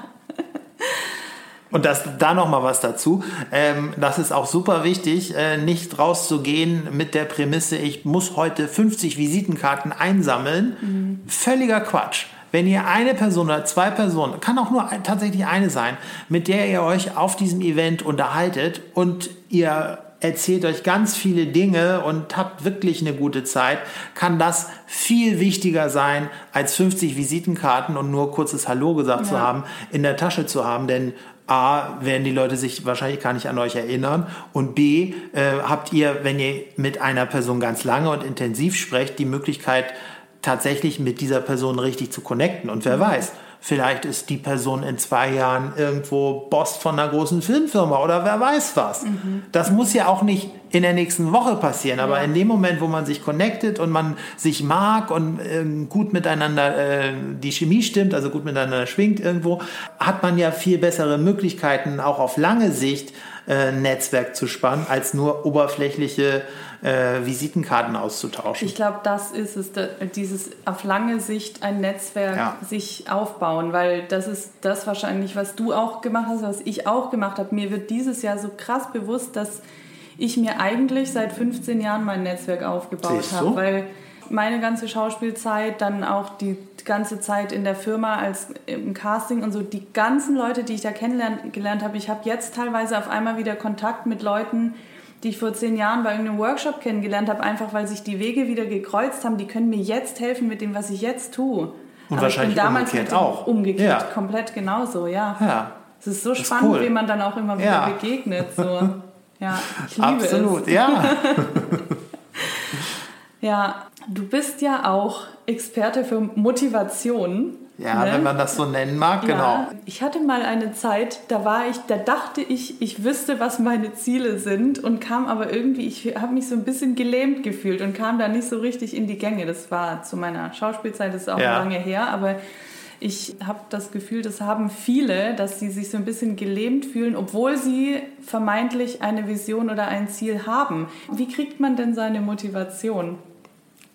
Und das, da noch mal was dazu. Ähm, das ist auch super wichtig, äh, nicht rauszugehen mit der Prämisse, ich muss heute 50 Visitenkarten einsammeln. Mhm. Völliger Quatsch. Wenn ihr eine Person oder zwei Personen, kann auch nur tatsächlich eine sein, mit der ihr euch auf diesem Event unterhaltet und ihr erzählt euch ganz viele Dinge und habt wirklich eine gute Zeit, kann das viel wichtiger sein, als 50 Visitenkarten und nur kurzes Hallo gesagt ja. zu haben, in der Tasche zu haben. Denn A, werden die Leute sich wahrscheinlich gar nicht an euch erinnern. Und B, äh, habt ihr, wenn ihr mit einer Person ganz lange und intensiv sprecht, die Möglichkeit, tatsächlich mit dieser Person richtig zu connecten. Und wer mhm. weiß, Vielleicht ist die Person in zwei Jahren irgendwo Boss von einer großen Filmfirma oder wer weiß was. Mhm. Das muss ja auch nicht in der nächsten Woche passieren, aber ja. in dem Moment, wo man sich connectet und man sich mag und äh, gut miteinander äh, die Chemie stimmt, also gut miteinander schwingt irgendwo, hat man ja viel bessere Möglichkeiten, auch auf lange Sicht äh, Netzwerk zu spannen, als nur oberflächliche äh, Visitenkarten auszutauschen. Ich glaube, das ist es, dieses auf lange Sicht ein Netzwerk ja. sich aufbauen, weil das ist das wahrscheinlich, was du auch gemacht hast, was ich auch gemacht habe. Mir wird dieses Jahr so krass bewusst, dass ich mir eigentlich seit 15 Jahren mein Netzwerk aufgebaut habe, weil meine ganze Schauspielzeit, dann auch die ganze Zeit in der Firma als im Casting und so, die ganzen Leute, die ich da kennengelernt habe, ich habe jetzt teilweise auf einmal wieder Kontakt mit Leuten, die ich vor zehn Jahren bei irgendeinem Workshop kennengelernt habe, einfach weil sich die Wege wieder gekreuzt haben, die können mir jetzt helfen mit dem, was ich jetzt tue. Und Aber wahrscheinlich ich bin damals umgekehrt auch. Umgekehrt, ja. komplett genauso, ja. ja. Es ist so spannend, ist cool. wie man dann auch immer wieder ja. begegnet. So. Ja, ich liebe Absolut, es. ja. ja, du bist ja auch Experte für Motivation. Ja, ne? wenn man das so nennen mag, ja. genau. Ich hatte mal eine Zeit, da war ich, da dachte ich, ich wüsste, was meine Ziele sind und kam aber irgendwie, ich habe mich so ein bisschen gelähmt gefühlt und kam da nicht so richtig in die Gänge. Das war zu meiner Schauspielzeit, das ist auch ja. lange her, aber ich habe das Gefühl, das haben viele, dass sie sich so ein bisschen gelähmt fühlen, obwohl sie vermeintlich eine Vision oder ein Ziel haben. Wie kriegt man denn seine Motivation?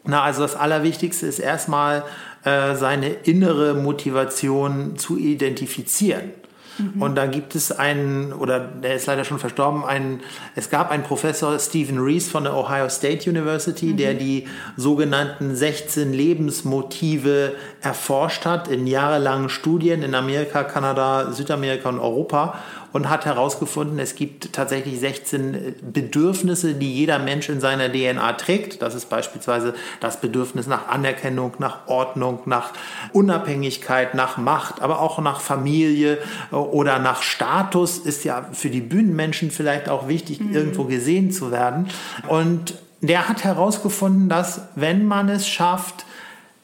Na, also das Allerwichtigste ist erstmal äh, seine innere Motivation zu identifizieren. Mhm. Und da gibt es einen, oder der ist leider schon verstorben, einen, es gab einen Professor, Stephen Rees von der Ohio State University, mhm. der die sogenannten 16 Lebensmotive erforscht hat in jahrelangen Studien in Amerika, Kanada, Südamerika und Europa und hat herausgefunden, es gibt tatsächlich 16 Bedürfnisse, die jeder Mensch in seiner DNA trägt. Das ist beispielsweise das Bedürfnis nach Anerkennung, nach Ordnung, nach Unabhängigkeit, nach Macht, aber auch nach Familie oder nach Status ist ja für die Bühnenmenschen vielleicht auch wichtig, mhm. irgendwo gesehen zu werden. Und der hat herausgefunden, dass wenn man es schafft,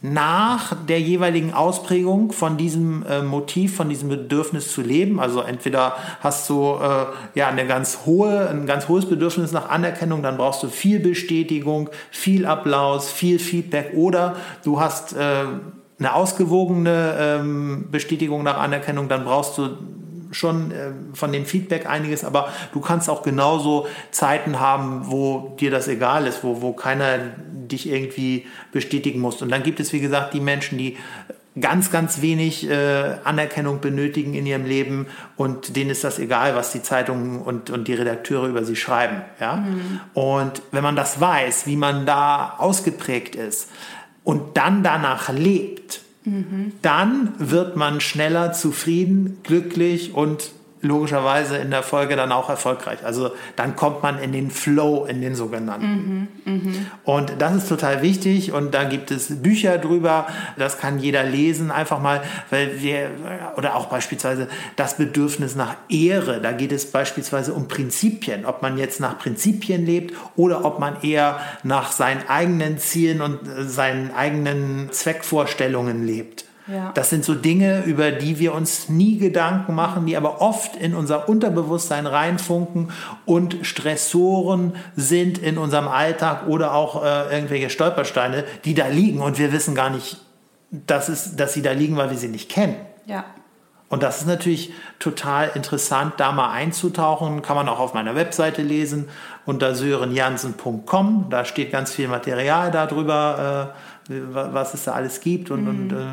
nach der jeweiligen Ausprägung von diesem äh, Motiv, von diesem Bedürfnis zu leben. Also entweder hast du äh, ja eine ganz hohe, ein ganz hohes Bedürfnis nach Anerkennung, dann brauchst du viel Bestätigung, viel Applaus, viel Feedback oder du hast äh, eine ausgewogene ähm, Bestätigung nach Anerkennung, dann brauchst du schon äh, von dem Feedback einiges, aber du kannst auch genauso Zeiten haben, wo dir das egal ist, wo, wo keiner dich irgendwie bestätigen muss. Und dann gibt es, wie gesagt, die Menschen, die ganz, ganz wenig äh, Anerkennung benötigen in ihrem Leben und denen ist das egal, was die Zeitungen und, und die Redakteure über sie schreiben. Ja? Mhm. Und wenn man das weiß, wie man da ausgeprägt ist und dann danach lebt, dann wird man schneller zufrieden, glücklich und logischerweise in der Folge dann auch erfolgreich. Also dann kommt man in den Flow, in den sogenannten. Mhm, mh. Und das ist total wichtig und da gibt es Bücher drüber, das kann jeder lesen, einfach mal, weil wir, oder auch beispielsweise das Bedürfnis nach Ehre, da geht es beispielsweise um Prinzipien, ob man jetzt nach Prinzipien lebt oder ob man eher nach seinen eigenen Zielen und seinen eigenen Zweckvorstellungen lebt. Ja. Das sind so Dinge, über die wir uns nie Gedanken machen, die aber oft in unser Unterbewusstsein reinfunken und Stressoren sind in unserem Alltag oder auch äh, irgendwelche Stolpersteine, die da liegen und wir wissen gar nicht, dass, es, dass sie da liegen, weil wir sie nicht kennen. Ja. Und das ist natürlich total interessant, da mal einzutauchen. Kann man auch auf meiner Webseite lesen unter sörenjansen.com. Da steht ganz viel Material darüber. Äh, was es da alles gibt. Und, mhm. und äh,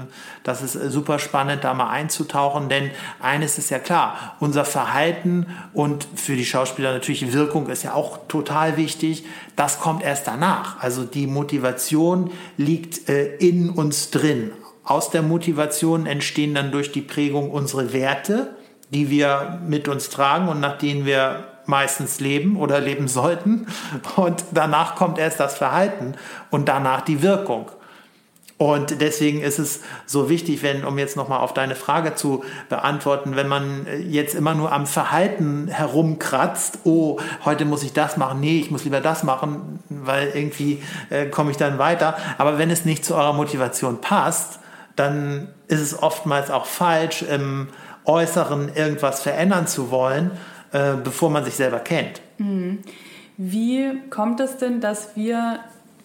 das ist äh, super spannend, da mal einzutauchen, denn eines ist ja klar, unser Verhalten und für die Schauspieler natürlich Wirkung ist ja auch total wichtig. Das kommt erst danach. Also die Motivation liegt äh, in uns drin. Aus der Motivation entstehen dann durch die Prägung unsere Werte, die wir mit uns tragen und nach denen wir meistens leben oder leben sollten. Und danach kommt erst das Verhalten und danach die Wirkung. Und deswegen ist es so wichtig, wenn, um jetzt nochmal auf deine Frage zu beantworten, wenn man jetzt immer nur am Verhalten herumkratzt, oh, heute muss ich das machen, nee, ich muss lieber das machen, weil irgendwie äh, komme ich dann weiter. Aber wenn es nicht zu eurer Motivation passt, dann ist es oftmals auch falsch, im Äußeren irgendwas verändern zu wollen, äh, bevor man sich selber kennt. Mhm. Wie kommt es denn, dass wir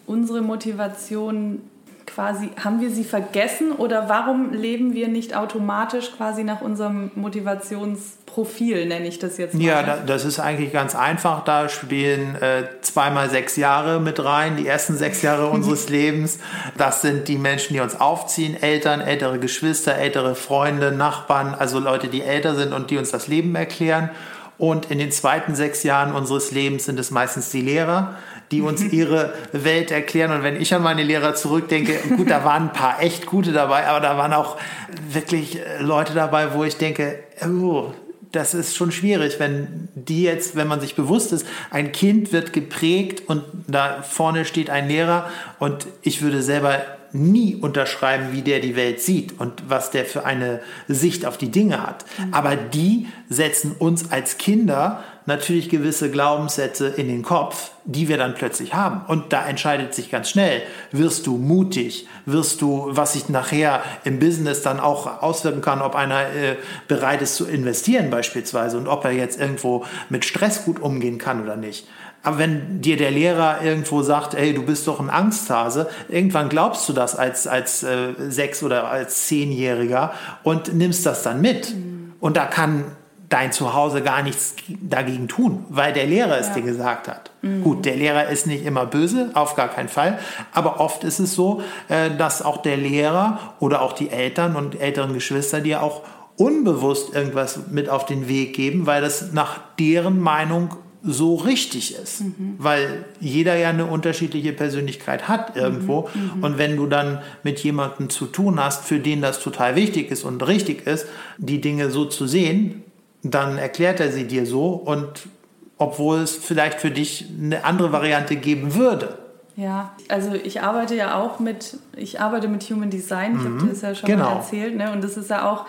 unsere Motivation quasi, haben wir sie vergessen oder warum leben wir nicht automatisch quasi nach unserem Motivationsprofil, nenne ich das jetzt mal? Ja, das ist eigentlich ganz einfach. Da spielen äh, zweimal sechs Jahre mit rein, die ersten sechs Jahre unseres Lebens. Das sind die Menschen, die uns aufziehen, Eltern, ältere Geschwister, ältere Freunde, Nachbarn, also Leute, die älter sind und die uns das Leben erklären. Und in den zweiten sechs Jahren unseres Lebens sind es meistens die Lehrer, die uns ihre Welt erklären. Und wenn ich an meine Lehrer zurückdenke, gut, da waren ein paar echt gute dabei, aber da waren auch wirklich äh, Leute dabei, wo ich denke, oh, das ist schon schwierig, wenn die jetzt, wenn man sich bewusst ist, ein Kind wird geprägt und da vorne steht ein Lehrer und ich würde selber nie unterschreiben, wie der die Welt sieht und was der für eine Sicht auf die Dinge hat. Mhm. Aber die setzen uns als Kinder natürlich gewisse Glaubenssätze in den Kopf, die wir dann plötzlich haben. Und da entscheidet sich ganz schnell, wirst du mutig, wirst du, was sich nachher im Business dann auch auswirken kann, ob einer äh, bereit ist zu investieren beispielsweise und ob er jetzt irgendwo mit Stress gut umgehen kann oder nicht. Aber wenn dir der Lehrer irgendwo sagt, ey, du bist doch ein Angsthase, irgendwann glaubst du das als, als äh, Sechs- oder als Zehnjähriger und nimmst das dann mit. Mhm. Und da kann dein Zuhause gar nichts dagegen tun, weil der Lehrer es ja. dir gesagt hat. Mhm. Gut, der Lehrer ist nicht immer böse, auf gar keinen Fall, aber oft ist es so, äh, dass auch der Lehrer oder auch die Eltern und älteren Geschwister dir auch unbewusst irgendwas mit auf den Weg geben, weil das nach deren Meinung so richtig ist, mhm. weil jeder ja eine unterschiedliche Persönlichkeit hat irgendwo. Mhm. mhm. Und wenn du dann mit jemandem zu tun hast, für den das total wichtig ist und richtig ist, die Dinge so zu sehen, dann erklärt er sie dir so und obwohl es vielleicht für dich eine andere Variante geben würde. Ja, also ich arbeite ja auch mit, ich arbeite mit Human Design, ich mhm. habe dir das ja schon genau. mal erzählt, ne? und das ist ja auch,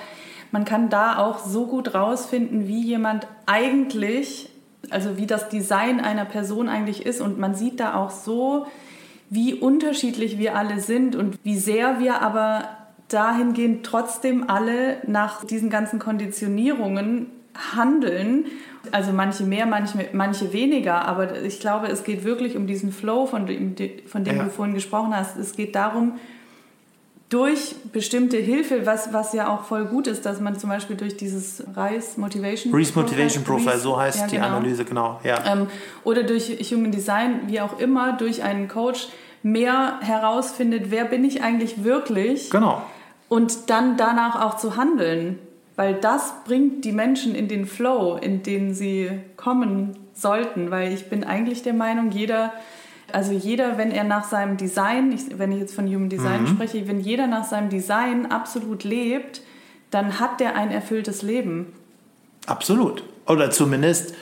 man kann da auch so gut rausfinden, wie jemand eigentlich also wie das Design einer Person eigentlich ist. Und man sieht da auch so, wie unterschiedlich wir alle sind und wie sehr wir aber dahingehend trotzdem alle nach diesen ganzen Konditionierungen handeln. Also manche mehr, manche, manche weniger, aber ich glaube, es geht wirklich um diesen Flow, von dem, von dem ja. du vorhin gesprochen hast. Es geht darum, durch bestimmte Hilfe, was, was ja auch voll gut ist, dass man zum Beispiel durch dieses Reis Motivation Reese Motivation Profile, Reese, so heißt ja, die genau. Analyse, genau. Ja. Ähm, oder durch Human Design, wie auch immer, durch einen Coach mehr herausfindet, wer bin ich eigentlich wirklich. Genau. Und dann danach auch zu handeln. Weil das bringt die Menschen in den Flow, in den sie kommen sollten. Weil ich bin eigentlich der Meinung, jeder also jeder, wenn er nach seinem Design, ich, wenn ich jetzt von Human Design mhm. spreche, wenn jeder nach seinem Design absolut lebt, dann hat der ein erfülltes Leben. Absolut. Oder zumindest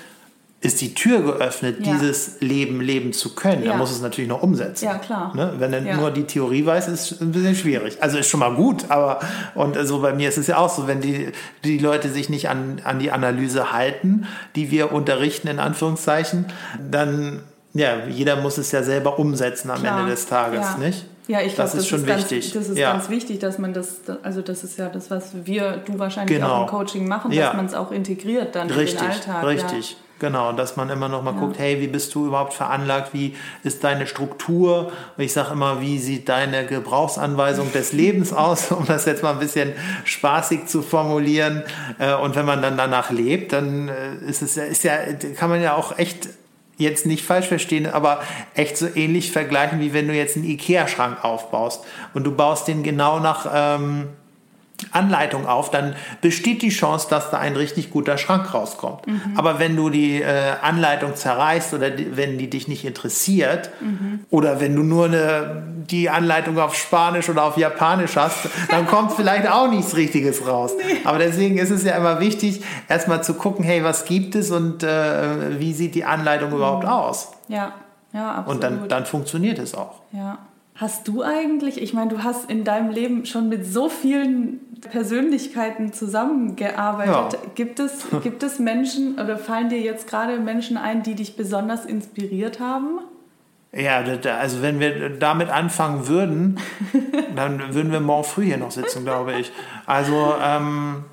ist die Tür geöffnet, ja. dieses Leben leben zu können. Ja. Da muss es natürlich noch umsetzen. Ja, klar. Ne? Wenn er ja. nur die Theorie weiß, ist es ein bisschen schwierig. Also ist schon mal gut, aber und so bei mir ist es ja auch so, wenn die, die Leute sich nicht an, an die Analyse halten, die wir unterrichten, in Anführungszeichen, dann ja, jeder muss es ja selber umsetzen am Klar. Ende des Tages, ja. nicht? Ja, ich glaube, das, ist schon ist wichtig. Ganz, das ist ja. ganz wichtig, dass man das, also das ist ja das, was wir, du wahrscheinlich genau. auch im Coaching machen, dass ja. man es auch integriert dann richtig, in den Alltag. Richtig, ja. Genau. Dass man immer noch mal guckt, hey, wie bist du überhaupt veranlagt? Wie ist deine Struktur? Ich sage immer, wie sieht deine Gebrauchsanweisung des Lebens aus, um das jetzt mal ein bisschen spaßig zu formulieren. Äh, und wenn man dann danach lebt, dann äh, ist es ist ja, kann man ja auch echt jetzt nicht falsch verstehen, aber echt so ähnlich vergleichen, wie wenn du jetzt einen Ikea-Schrank aufbaust und du baust den genau nach ähm, Anleitung auf, dann besteht die Chance, dass da ein richtig guter Schrank rauskommt. Mhm. Aber wenn du die äh, Anleitung zerreißt oder die, wenn die dich nicht interessiert mhm. oder wenn du nur eine, die Anleitung auf Spanisch oder auf Japanisch hast, dann kommt vielleicht auch nichts Richtiges raus. Nee. Aber deswegen ist es ja immer wichtig, erstmal zu gucken, hey, was gibt es und äh, wie sieht die Anleitung mhm. überhaupt aus? Ja, ja, absolut. Und dann, dann funktioniert es auch. Ja. Hast du eigentlich, ich meine, du hast in deinem Leben schon mit so vielen Persönlichkeiten zusammengearbeitet. Ja. Gibt, es, gibt es Menschen oder fallen dir jetzt gerade Menschen ein, die dich besonders inspiriert haben? Ja, also wenn wir damit anfangen würden, dann würden wir morgen früh hier noch sitzen, glaube ich. Also, ähm,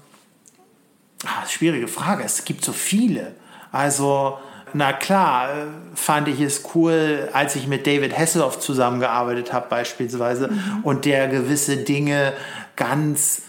ah, schwierige Frage. Es gibt so viele. Also, na klar, äh, fand ich es cool, als ich mit David Hasselhoff zusammengearbeitet habe beispielsweise mhm. und der gewisse Dinge ganz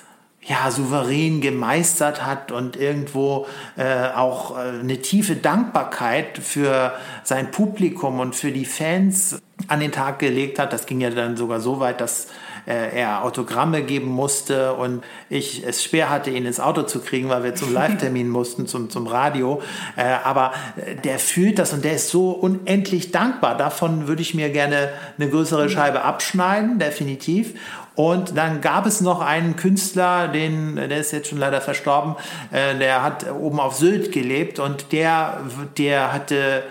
ja, souverän gemeistert hat und irgendwo äh, auch äh, eine tiefe Dankbarkeit für sein Publikum und für die Fans an den Tag gelegt hat. Das ging ja dann sogar so weit, dass äh, er Autogramme geben musste und ich es schwer hatte, ihn ins Auto zu kriegen, weil wir zum Live-Termin mussten, zum, zum Radio. Äh, aber äh, der fühlt das und der ist so unendlich dankbar. Davon würde ich mir gerne eine größere Scheibe abschneiden, definitiv. Und dann gab es noch einen Künstler, den, der ist jetzt schon leider verstorben, äh, der hat oben auf Sylt gelebt und der, der hatte,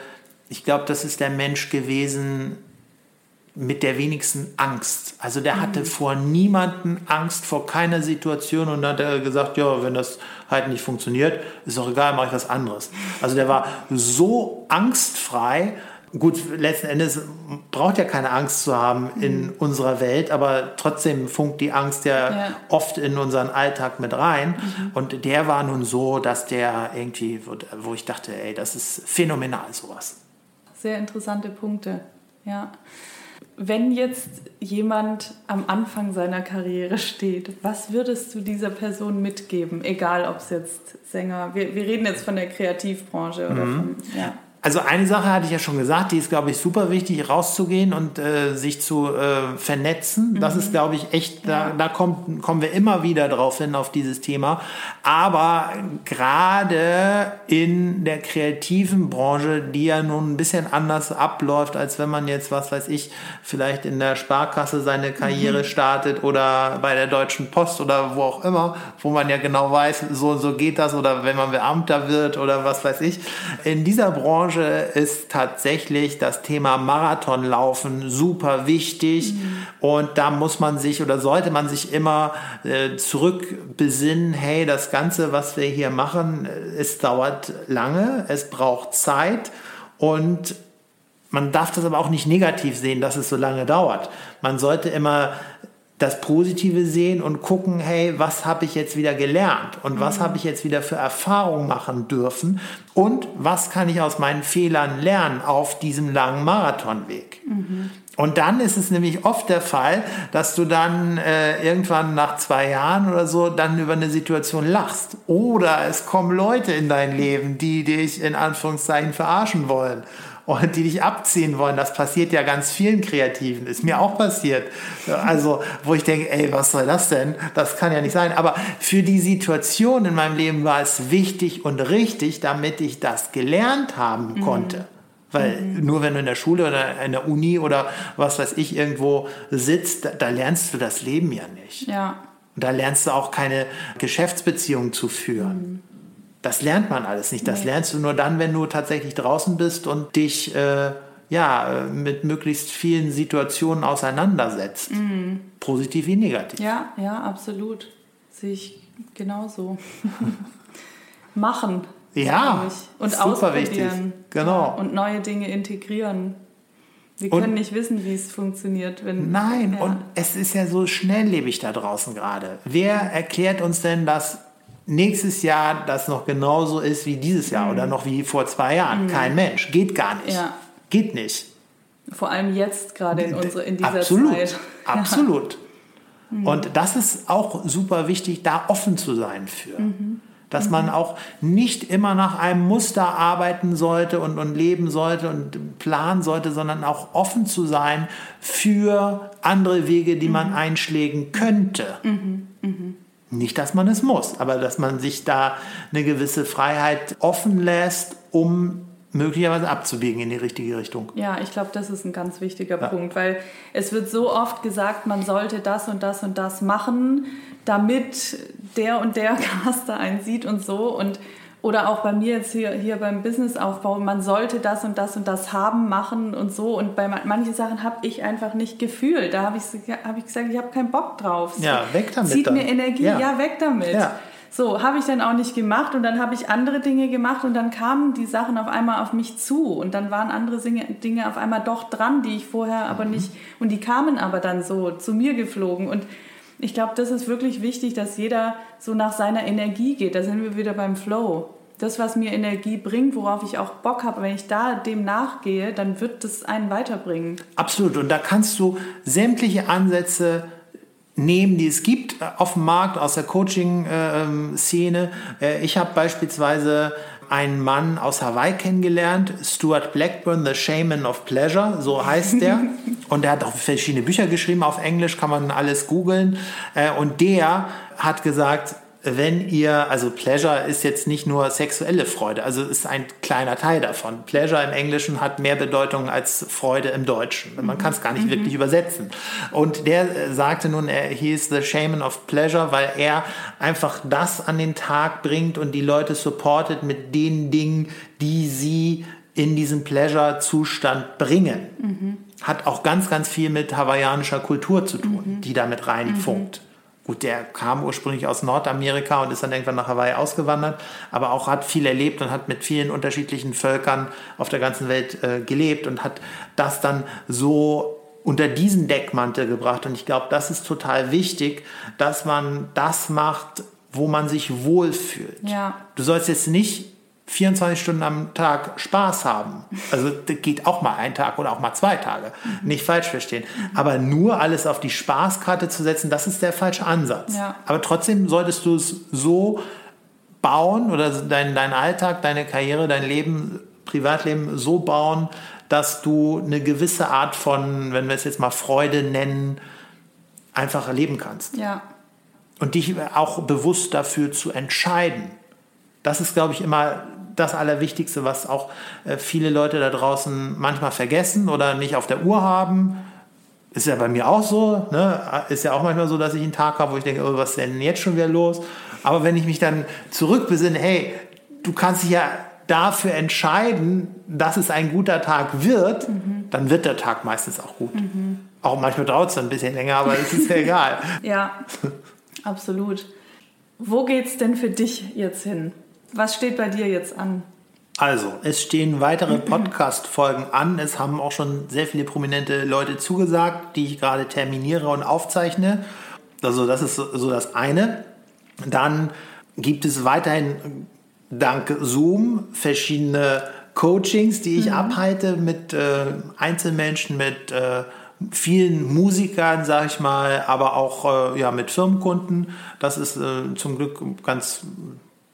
ich glaube, das ist der Mensch gewesen, mit der wenigsten Angst. Also der hatte vor niemanden Angst, vor keiner Situation und dann hat er gesagt, ja, wenn das halt nicht funktioniert, ist doch egal, mache ich was anderes. Also der war so angstfrei. Gut, letzten Endes braucht ja keine Angst zu haben in mhm. unserer Welt, aber trotzdem funkt die Angst ja, ja. oft in unseren Alltag mit rein. Mhm. Und der war nun so, dass der irgendwie, wo ich dachte, ey, das ist phänomenal sowas. Sehr interessante Punkte, ja. Wenn jetzt jemand am Anfang seiner Karriere steht, was würdest du dieser Person mitgeben? Egal, ob es jetzt Sänger, wir, wir reden jetzt von der Kreativbranche oder mhm. von, ja. Also eine Sache hatte ich ja schon gesagt, die ist, glaube ich, super wichtig, rauszugehen und äh, sich zu äh, vernetzen. Das mhm. ist, glaube ich, echt, da, da kommt, kommen wir immer wieder drauf hin, auf dieses Thema. Aber gerade in der kreativen Branche, die ja nun ein bisschen anders abläuft, als wenn man jetzt, was weiß ich, vielleicht in der Sparkasse seine Karriere mhm. startet oder bei der Deutschen Post oder wo auch immer, wo man ja genau weiß, so und so geht das oder wenn man Beamter wird oder was weiß ich. In dieser Branche Branche ist tatsächlich das Thema Marathonlaufen super wichtig mhm. und da muss man sich oder sollte man sich immer äh, zurückbesinnen, hey, das Ganze, was wir hier machen, es dauert lange, es braucht Zeit und man darf das aber auch nicht negativ sehen, dass es so lange dauert. Man sollte immer das Positive sehen und gucken, hey, was habe ich jetzt wieder gelernt und mhm. was habe ich jetzt wieder für Erfahrungen machen dürfen und was kann ich aus meinen Fehlern lernen auf diesem langen Marathonweg. Mhm. Und dann ist es nämlich oft der Fall, dass du dann äh, irgendwann nach zwei Jahren oder so dann über eine Situation lachst. Oder es kommen Leute in dein Leben, die dich in Anführungszeichen verarschen wollen und die dich abziehen wollen. Das passiert ja ganz vielen Kreativen. Ist mir auch passiert. Also, wo ich denke, ey, was soll das denn? Das kann ja nicht sein. Aber für die Situation in meinem Leben war es wichtig und richtig, damit ich das gelernt haben mhm. konnte. Weil mhm. nur wenn du in der Schule oder in der Uni oder was weiß ich irgendwo sitzt, da, da lernst du das Leben ja nicht. Ja. Und da lernst du auch keine Geschäftsbeziehung zu führen. Mhm. Das lernt man alles nicht. Das nee. lernst du nur dann, wenn du tatsächlich draußen bist und dich äh, ja, mit möglichst vielen Situationen auseinandersetzt. Mhm. Positiv wie negativ. Ja, ja, absolut. Sehe ich genauso. Machen. Ja, und super wichtig. Genau. Und neue Dinge integrieren. Wir können nicht wissen, wie es funktioniert. Wenn, nein, ja. und es ist ja so schnelllebig da draußen gerade. Wer erklärt uns denn, dass nächstes Jahr das noch genauso ist wie dieses Jahr mhm. oder noch wie vor zwei Jahren. Mhm. Kein Mensch. Geht gar nicht. Ja. Geht nicht. Vor allem jetzt gerade in, unsere, in dieser Absolut. Zeit. Absolut. Mhm. Und das ist auch super wichtig, da offen zu sein für. Mhm. Dass man mhm. auch nicht immer nach einem Muster arbeiten sollte und, und leben sollte und planen sollte, sondern auch offen zu sein für andere Wege, die man mhm. einschlägen könnte. Mhm. Nicht, dass man es muss, aber dass man sich da eine gewisse Freiheit offen lässt, um möglicherweise abzubiegen in die richtige Richtung. Ja, ich glaube, das ist ein ganz wichtiger ja. Punkt, weil es wird so oft gesagt, man sollte das und das und das machen, damit der und der Caster einen sieht und so und oder auch bei mir jetzt hier, hier beim Businessaufbau, man sollte das und das und das haben, machen und so. Und bei manchen Sachen habe ich einfach nicht gefühlt. Da habe ich, hab ich gesagt, ich habe keinen Bock drauf. Ja, weg damit. Zieht dann. mir Energie, ja. ja, weg damit. Ja. So, habe ich dann auch nicht gemacht und dann habe ich andere Dinge gemacht und dann kamen die Sachen auf einmal auf mich zu und dann waren andere Dinge auf einmal doch dran, die ich vorher aber mhm. nicht, und die kamen aber dann so zu mir geflogen und ich glaube, das ist wirklich wichtig, dass jeder so nach seiner Energie geht. Da sind wir wieder beim Flow. Das, was mir Energie bringt, worauf ich auch Bock habe, wenn ich da dem nachgehe, dann wird das einen weiterbringen. Absolut. Und da kannst du sämtliche Ansätze nehmen, die es gibt äh, auf dem Markt aus der Coaching-Szene. Äh, ich habe beispielsweise einen Mann aus Hawaii kennengelernt, Stuart Blackburn, The Shaman of Pleasure, so heißt der. und der hat auch verschiedene Bücher geschrieben auf Englisch, kann man alles googeln. Äh, und der hat gesagt, wenn ihr, also Pleasure ist jetzt nicht nur sexuelle Freude, also ist ein kleiner Teil davon. Pleasure im Englischen hat mehr Bedeutung als Freude im Deutschen. Man kann es gar nicht mhm. wirklich übersetzen. Und der äh, sagte nun, er hieß the shaman of pleasure, weil er einfach das an den Tag bringt und die Leute supportet mit den Dingen, die sie in diesen Pleasure-Zustand bringen. Mhm. Hat auch ganz, ganz viel mit hawaiianischer Kultur zu tun, mhm. die damit reinfunkt. Mhm. Gut, der kam ursprünglich aus Nordamerika und ist dann irgendwann nach Hawaii ausgewandert, aber auch hat viel erlebt und hat mit vielen unterschiedlichen Völkern auf der ganzen Welt äh, gelebt und hat das dann so unter diesen Deckmantel gebracht. Und ich glaube, das ist total wichtig, dass man das macht, wo man sich wohlfühlt. Ja. Du sollst jetzt nicht 24 Stunden am Tag Spaß haben. Also das geht auch mal ein Tag oder auch mal zwei Tage. Nicht falsch verstehen. Aber nur alles auf die Spaßkarte zu setzen, das ist der falsche Ansatz. Ja. Aber trotzdem solltest du es so bauen oder dein, dein Alltag, deine Karriere, dein Leben, Privatleben so bauen, dass du eine gewisse Art von, wenn wir es jetzt mal Freude nennen, einfach erleben kannst. Ja. Und dich auch bewusst dafür zu entscheiden. Das ist, glaube ich, immer das Allerwichtigste, was auch äh, viele Leute da draußen manchmal vergessen oder nicht auf der Uhr haben. Ist ja bei mir auch so. Ne? Ist ja auch manchmal so, dass ich einen Tag habe, wo ich denke, oh, was ist denn jetzt schon wieder los? Aber wenn ich mich dann zurückbesinne, hey, du kannst dich ja dafür entscheiden, dass es ein guter Tag wird, mhm. dann wird der Tag meistens auch gut. Mhm. Auch manchmal dauert es ein bisschen länger, aber es ist ja egal. Ja, absolut. Wo geht es denn für dich jetzt hin? Was steht bei dir jetzt an? Also, es stehen weitere Podcast-Folgen an. Es haben auch schon sehr viele prominente Leute zugesagt, die ich gerade terminiere und aufzeichne. Also, das ist so, das eine. Dann gibt es weiterhin dank Zoom verschiedene Coachings, die ich mhm. abhalte mit äh, Einzelmenschen, mit äh, vielen Musikern, sag ich mal, aber auch äh, ja, mit Firmenkunden. Das ist äh, zum Glück ganz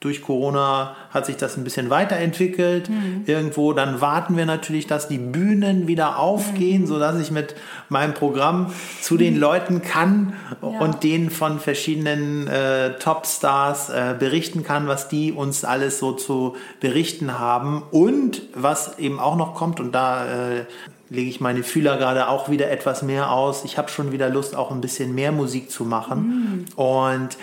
durch Corona hat sich das ein bisschen weiterentwickelt. Mhm. Irgendwo, dann warten wir natürlich, dass die Bühnen wieder aufgehen, mhm. sodass ich mit meinem Programm zu den mhm. Leuten kann ja. und denen von verschiedenen äh, Topstars äh, berichten kann, was die uns alles so zu berichten haben. Und was eben auch noch kommt, und da äh, lege ich meine Fühler gerade auch wieder etwas mehr aus. Ich habe schon wieder Lust, auch ein bisschen mehr Musik zu machen mm. und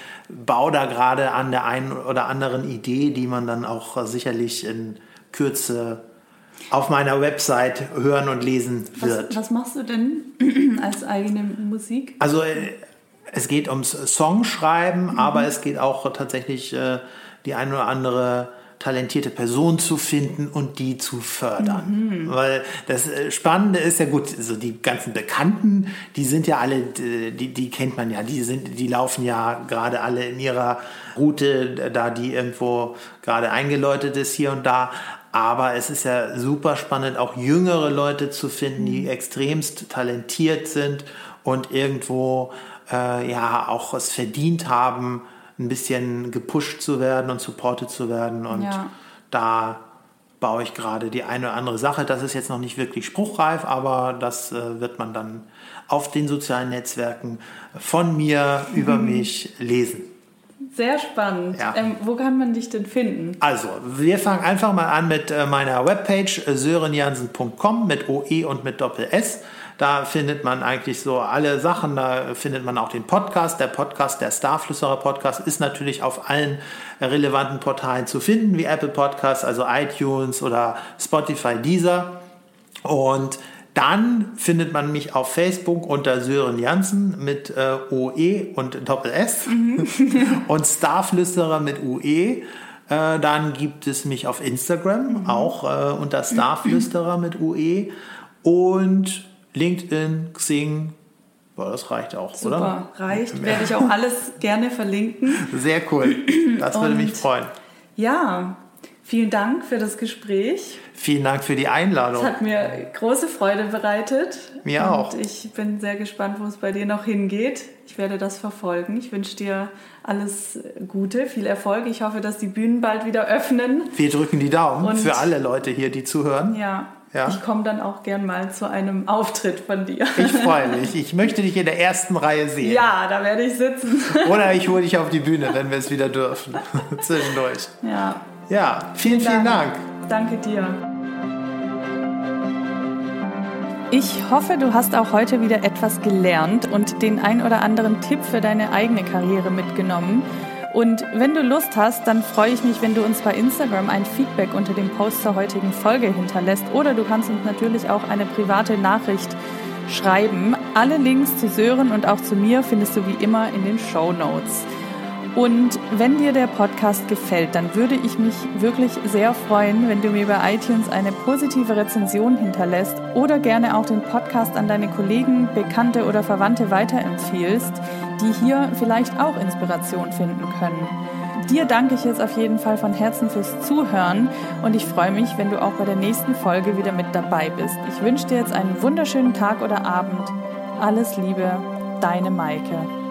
baue da gerade an der einen oder anderen Idee, die man dann auch sicherlich in Kürze auf meiner Website hören und lesen wird. Was, was machst du denn als eigene Musik? Also äh, es geht ums Songschreiben, mhm. aber es geht auch tatsächlich äh, die eine oder andere talentierte Person zu finden und die zu fördern. Mhm. Weil das äh, Spannende ist ja gut, so die ganzen Bekannten, die sind ja alle, die, die kennt man ja, die sind, die laufen ja gerade alle in ihrer Route, da die irgendwo gerade eingeläutet ist hier und da. Aber es ist ja super spannend, auch jüngere Leute zu finden, die mhm. extremst talentiert sind und irgendwo äh, ja auch es verdient haben, ein bisschen gepusht zu werden und supported zu werden. Und ja. da baue ich gerade die eine oder andere Sache. Das ist jetzt noch nicht wirklich spruchreif, aber das äh, wird man dann auf den sozialen Netzwerken von mir mhm. über mich lesen. Sehr spannend. Ja. Ähm, wo kann man dich denn finden? Also, wir fangen einfach mal an mit äh, meiner Webpage äh, sörenjansen.com mit OE und mit Doppel S. Da findet man eigentlich so alle Sachen. Da findet man auch den Podcast. Der Podcast, der Starflüsterer Podcast, ist natürlich auf allen relevanten Portalen zu finden, wie Apple Podcasts, also iTunes oder Spotify, Deezer. Und dann findet man mich auf Facebook unter Sören Janssen mit äh, OE und Doppel S mhm. und Starflüsterer mit UE. Äh, dann gibt es mich auf Instagram mhm. auch äh, unter Starflüsterer mit UE. Und LinkedIn, Xing, Boah, das reicht auch, Super, oder? reicht. Werde ich auch alles gerne verlinken. Sehr cool. Das würde Und mich freuen. Ja, vielen Dank für das Gespräch. Vielen Dank für die Einladung. Es hat mir große Freude bereitet. Mir Und auch. Ich bin sehr gespannt, wo es bei dir noch hingeht. Ich werde das verfolgen. Ich wünsche dir alles Gute, viel Erfolg. Ich hoffe, dass die Bühnen bald wieder öffnen. Wir drücken die Daumen Und für alle Leute hier, die zuhören. Ja, ja. Ich komme dann auch gern mal zu einem Auftritt von dir. Ich freue mich. Ich möchte dich in der ersten Reihe sehen. Ja, da werde ich sitzen. Oder ich hole dich auf die Bühne, wenn wir es wieder dürfen. Zwischendurch. Ja. Ja, vielen, vielen Dank. Danke dir. Ich hoffe, du hast auch heute wieder etwas gelernt und den ein oder anderen Tipp für deine eigene Karriere mitgenommen. Und wenn du Lust hast, dann freue ich mich, wenn du uns bei Instagram ein Feedback unter dem Post zur heutigen Folge hinterlässt. Oder du kannst uns natürlich auch eine private Nachricht schreiben. Alle Links zu Sören und auch zu mir findest du wie immer in den Show Notes. Und wenn dir der Podcast gefällt, dann würde ich mich wirklich sehr freuen, wenn du mir bei iTunes eine positive Rezension hinterlässt oder gerne auch den Podcast an deine Kollegen, Bekannte oder Verwandte weiterempfiehlst, die hier vielleicht auch Inspiration finden können. Dir danke ich jetzt auf jeden Fall von Herzen fürs Zuhören und ich freue mich, wenn du auch bei der nächsten Folge wieder mit dabei bist. Ich wünsche dir jetzt einen wunderschönen Tag oder Abend. Alles Liebe, deine Maike.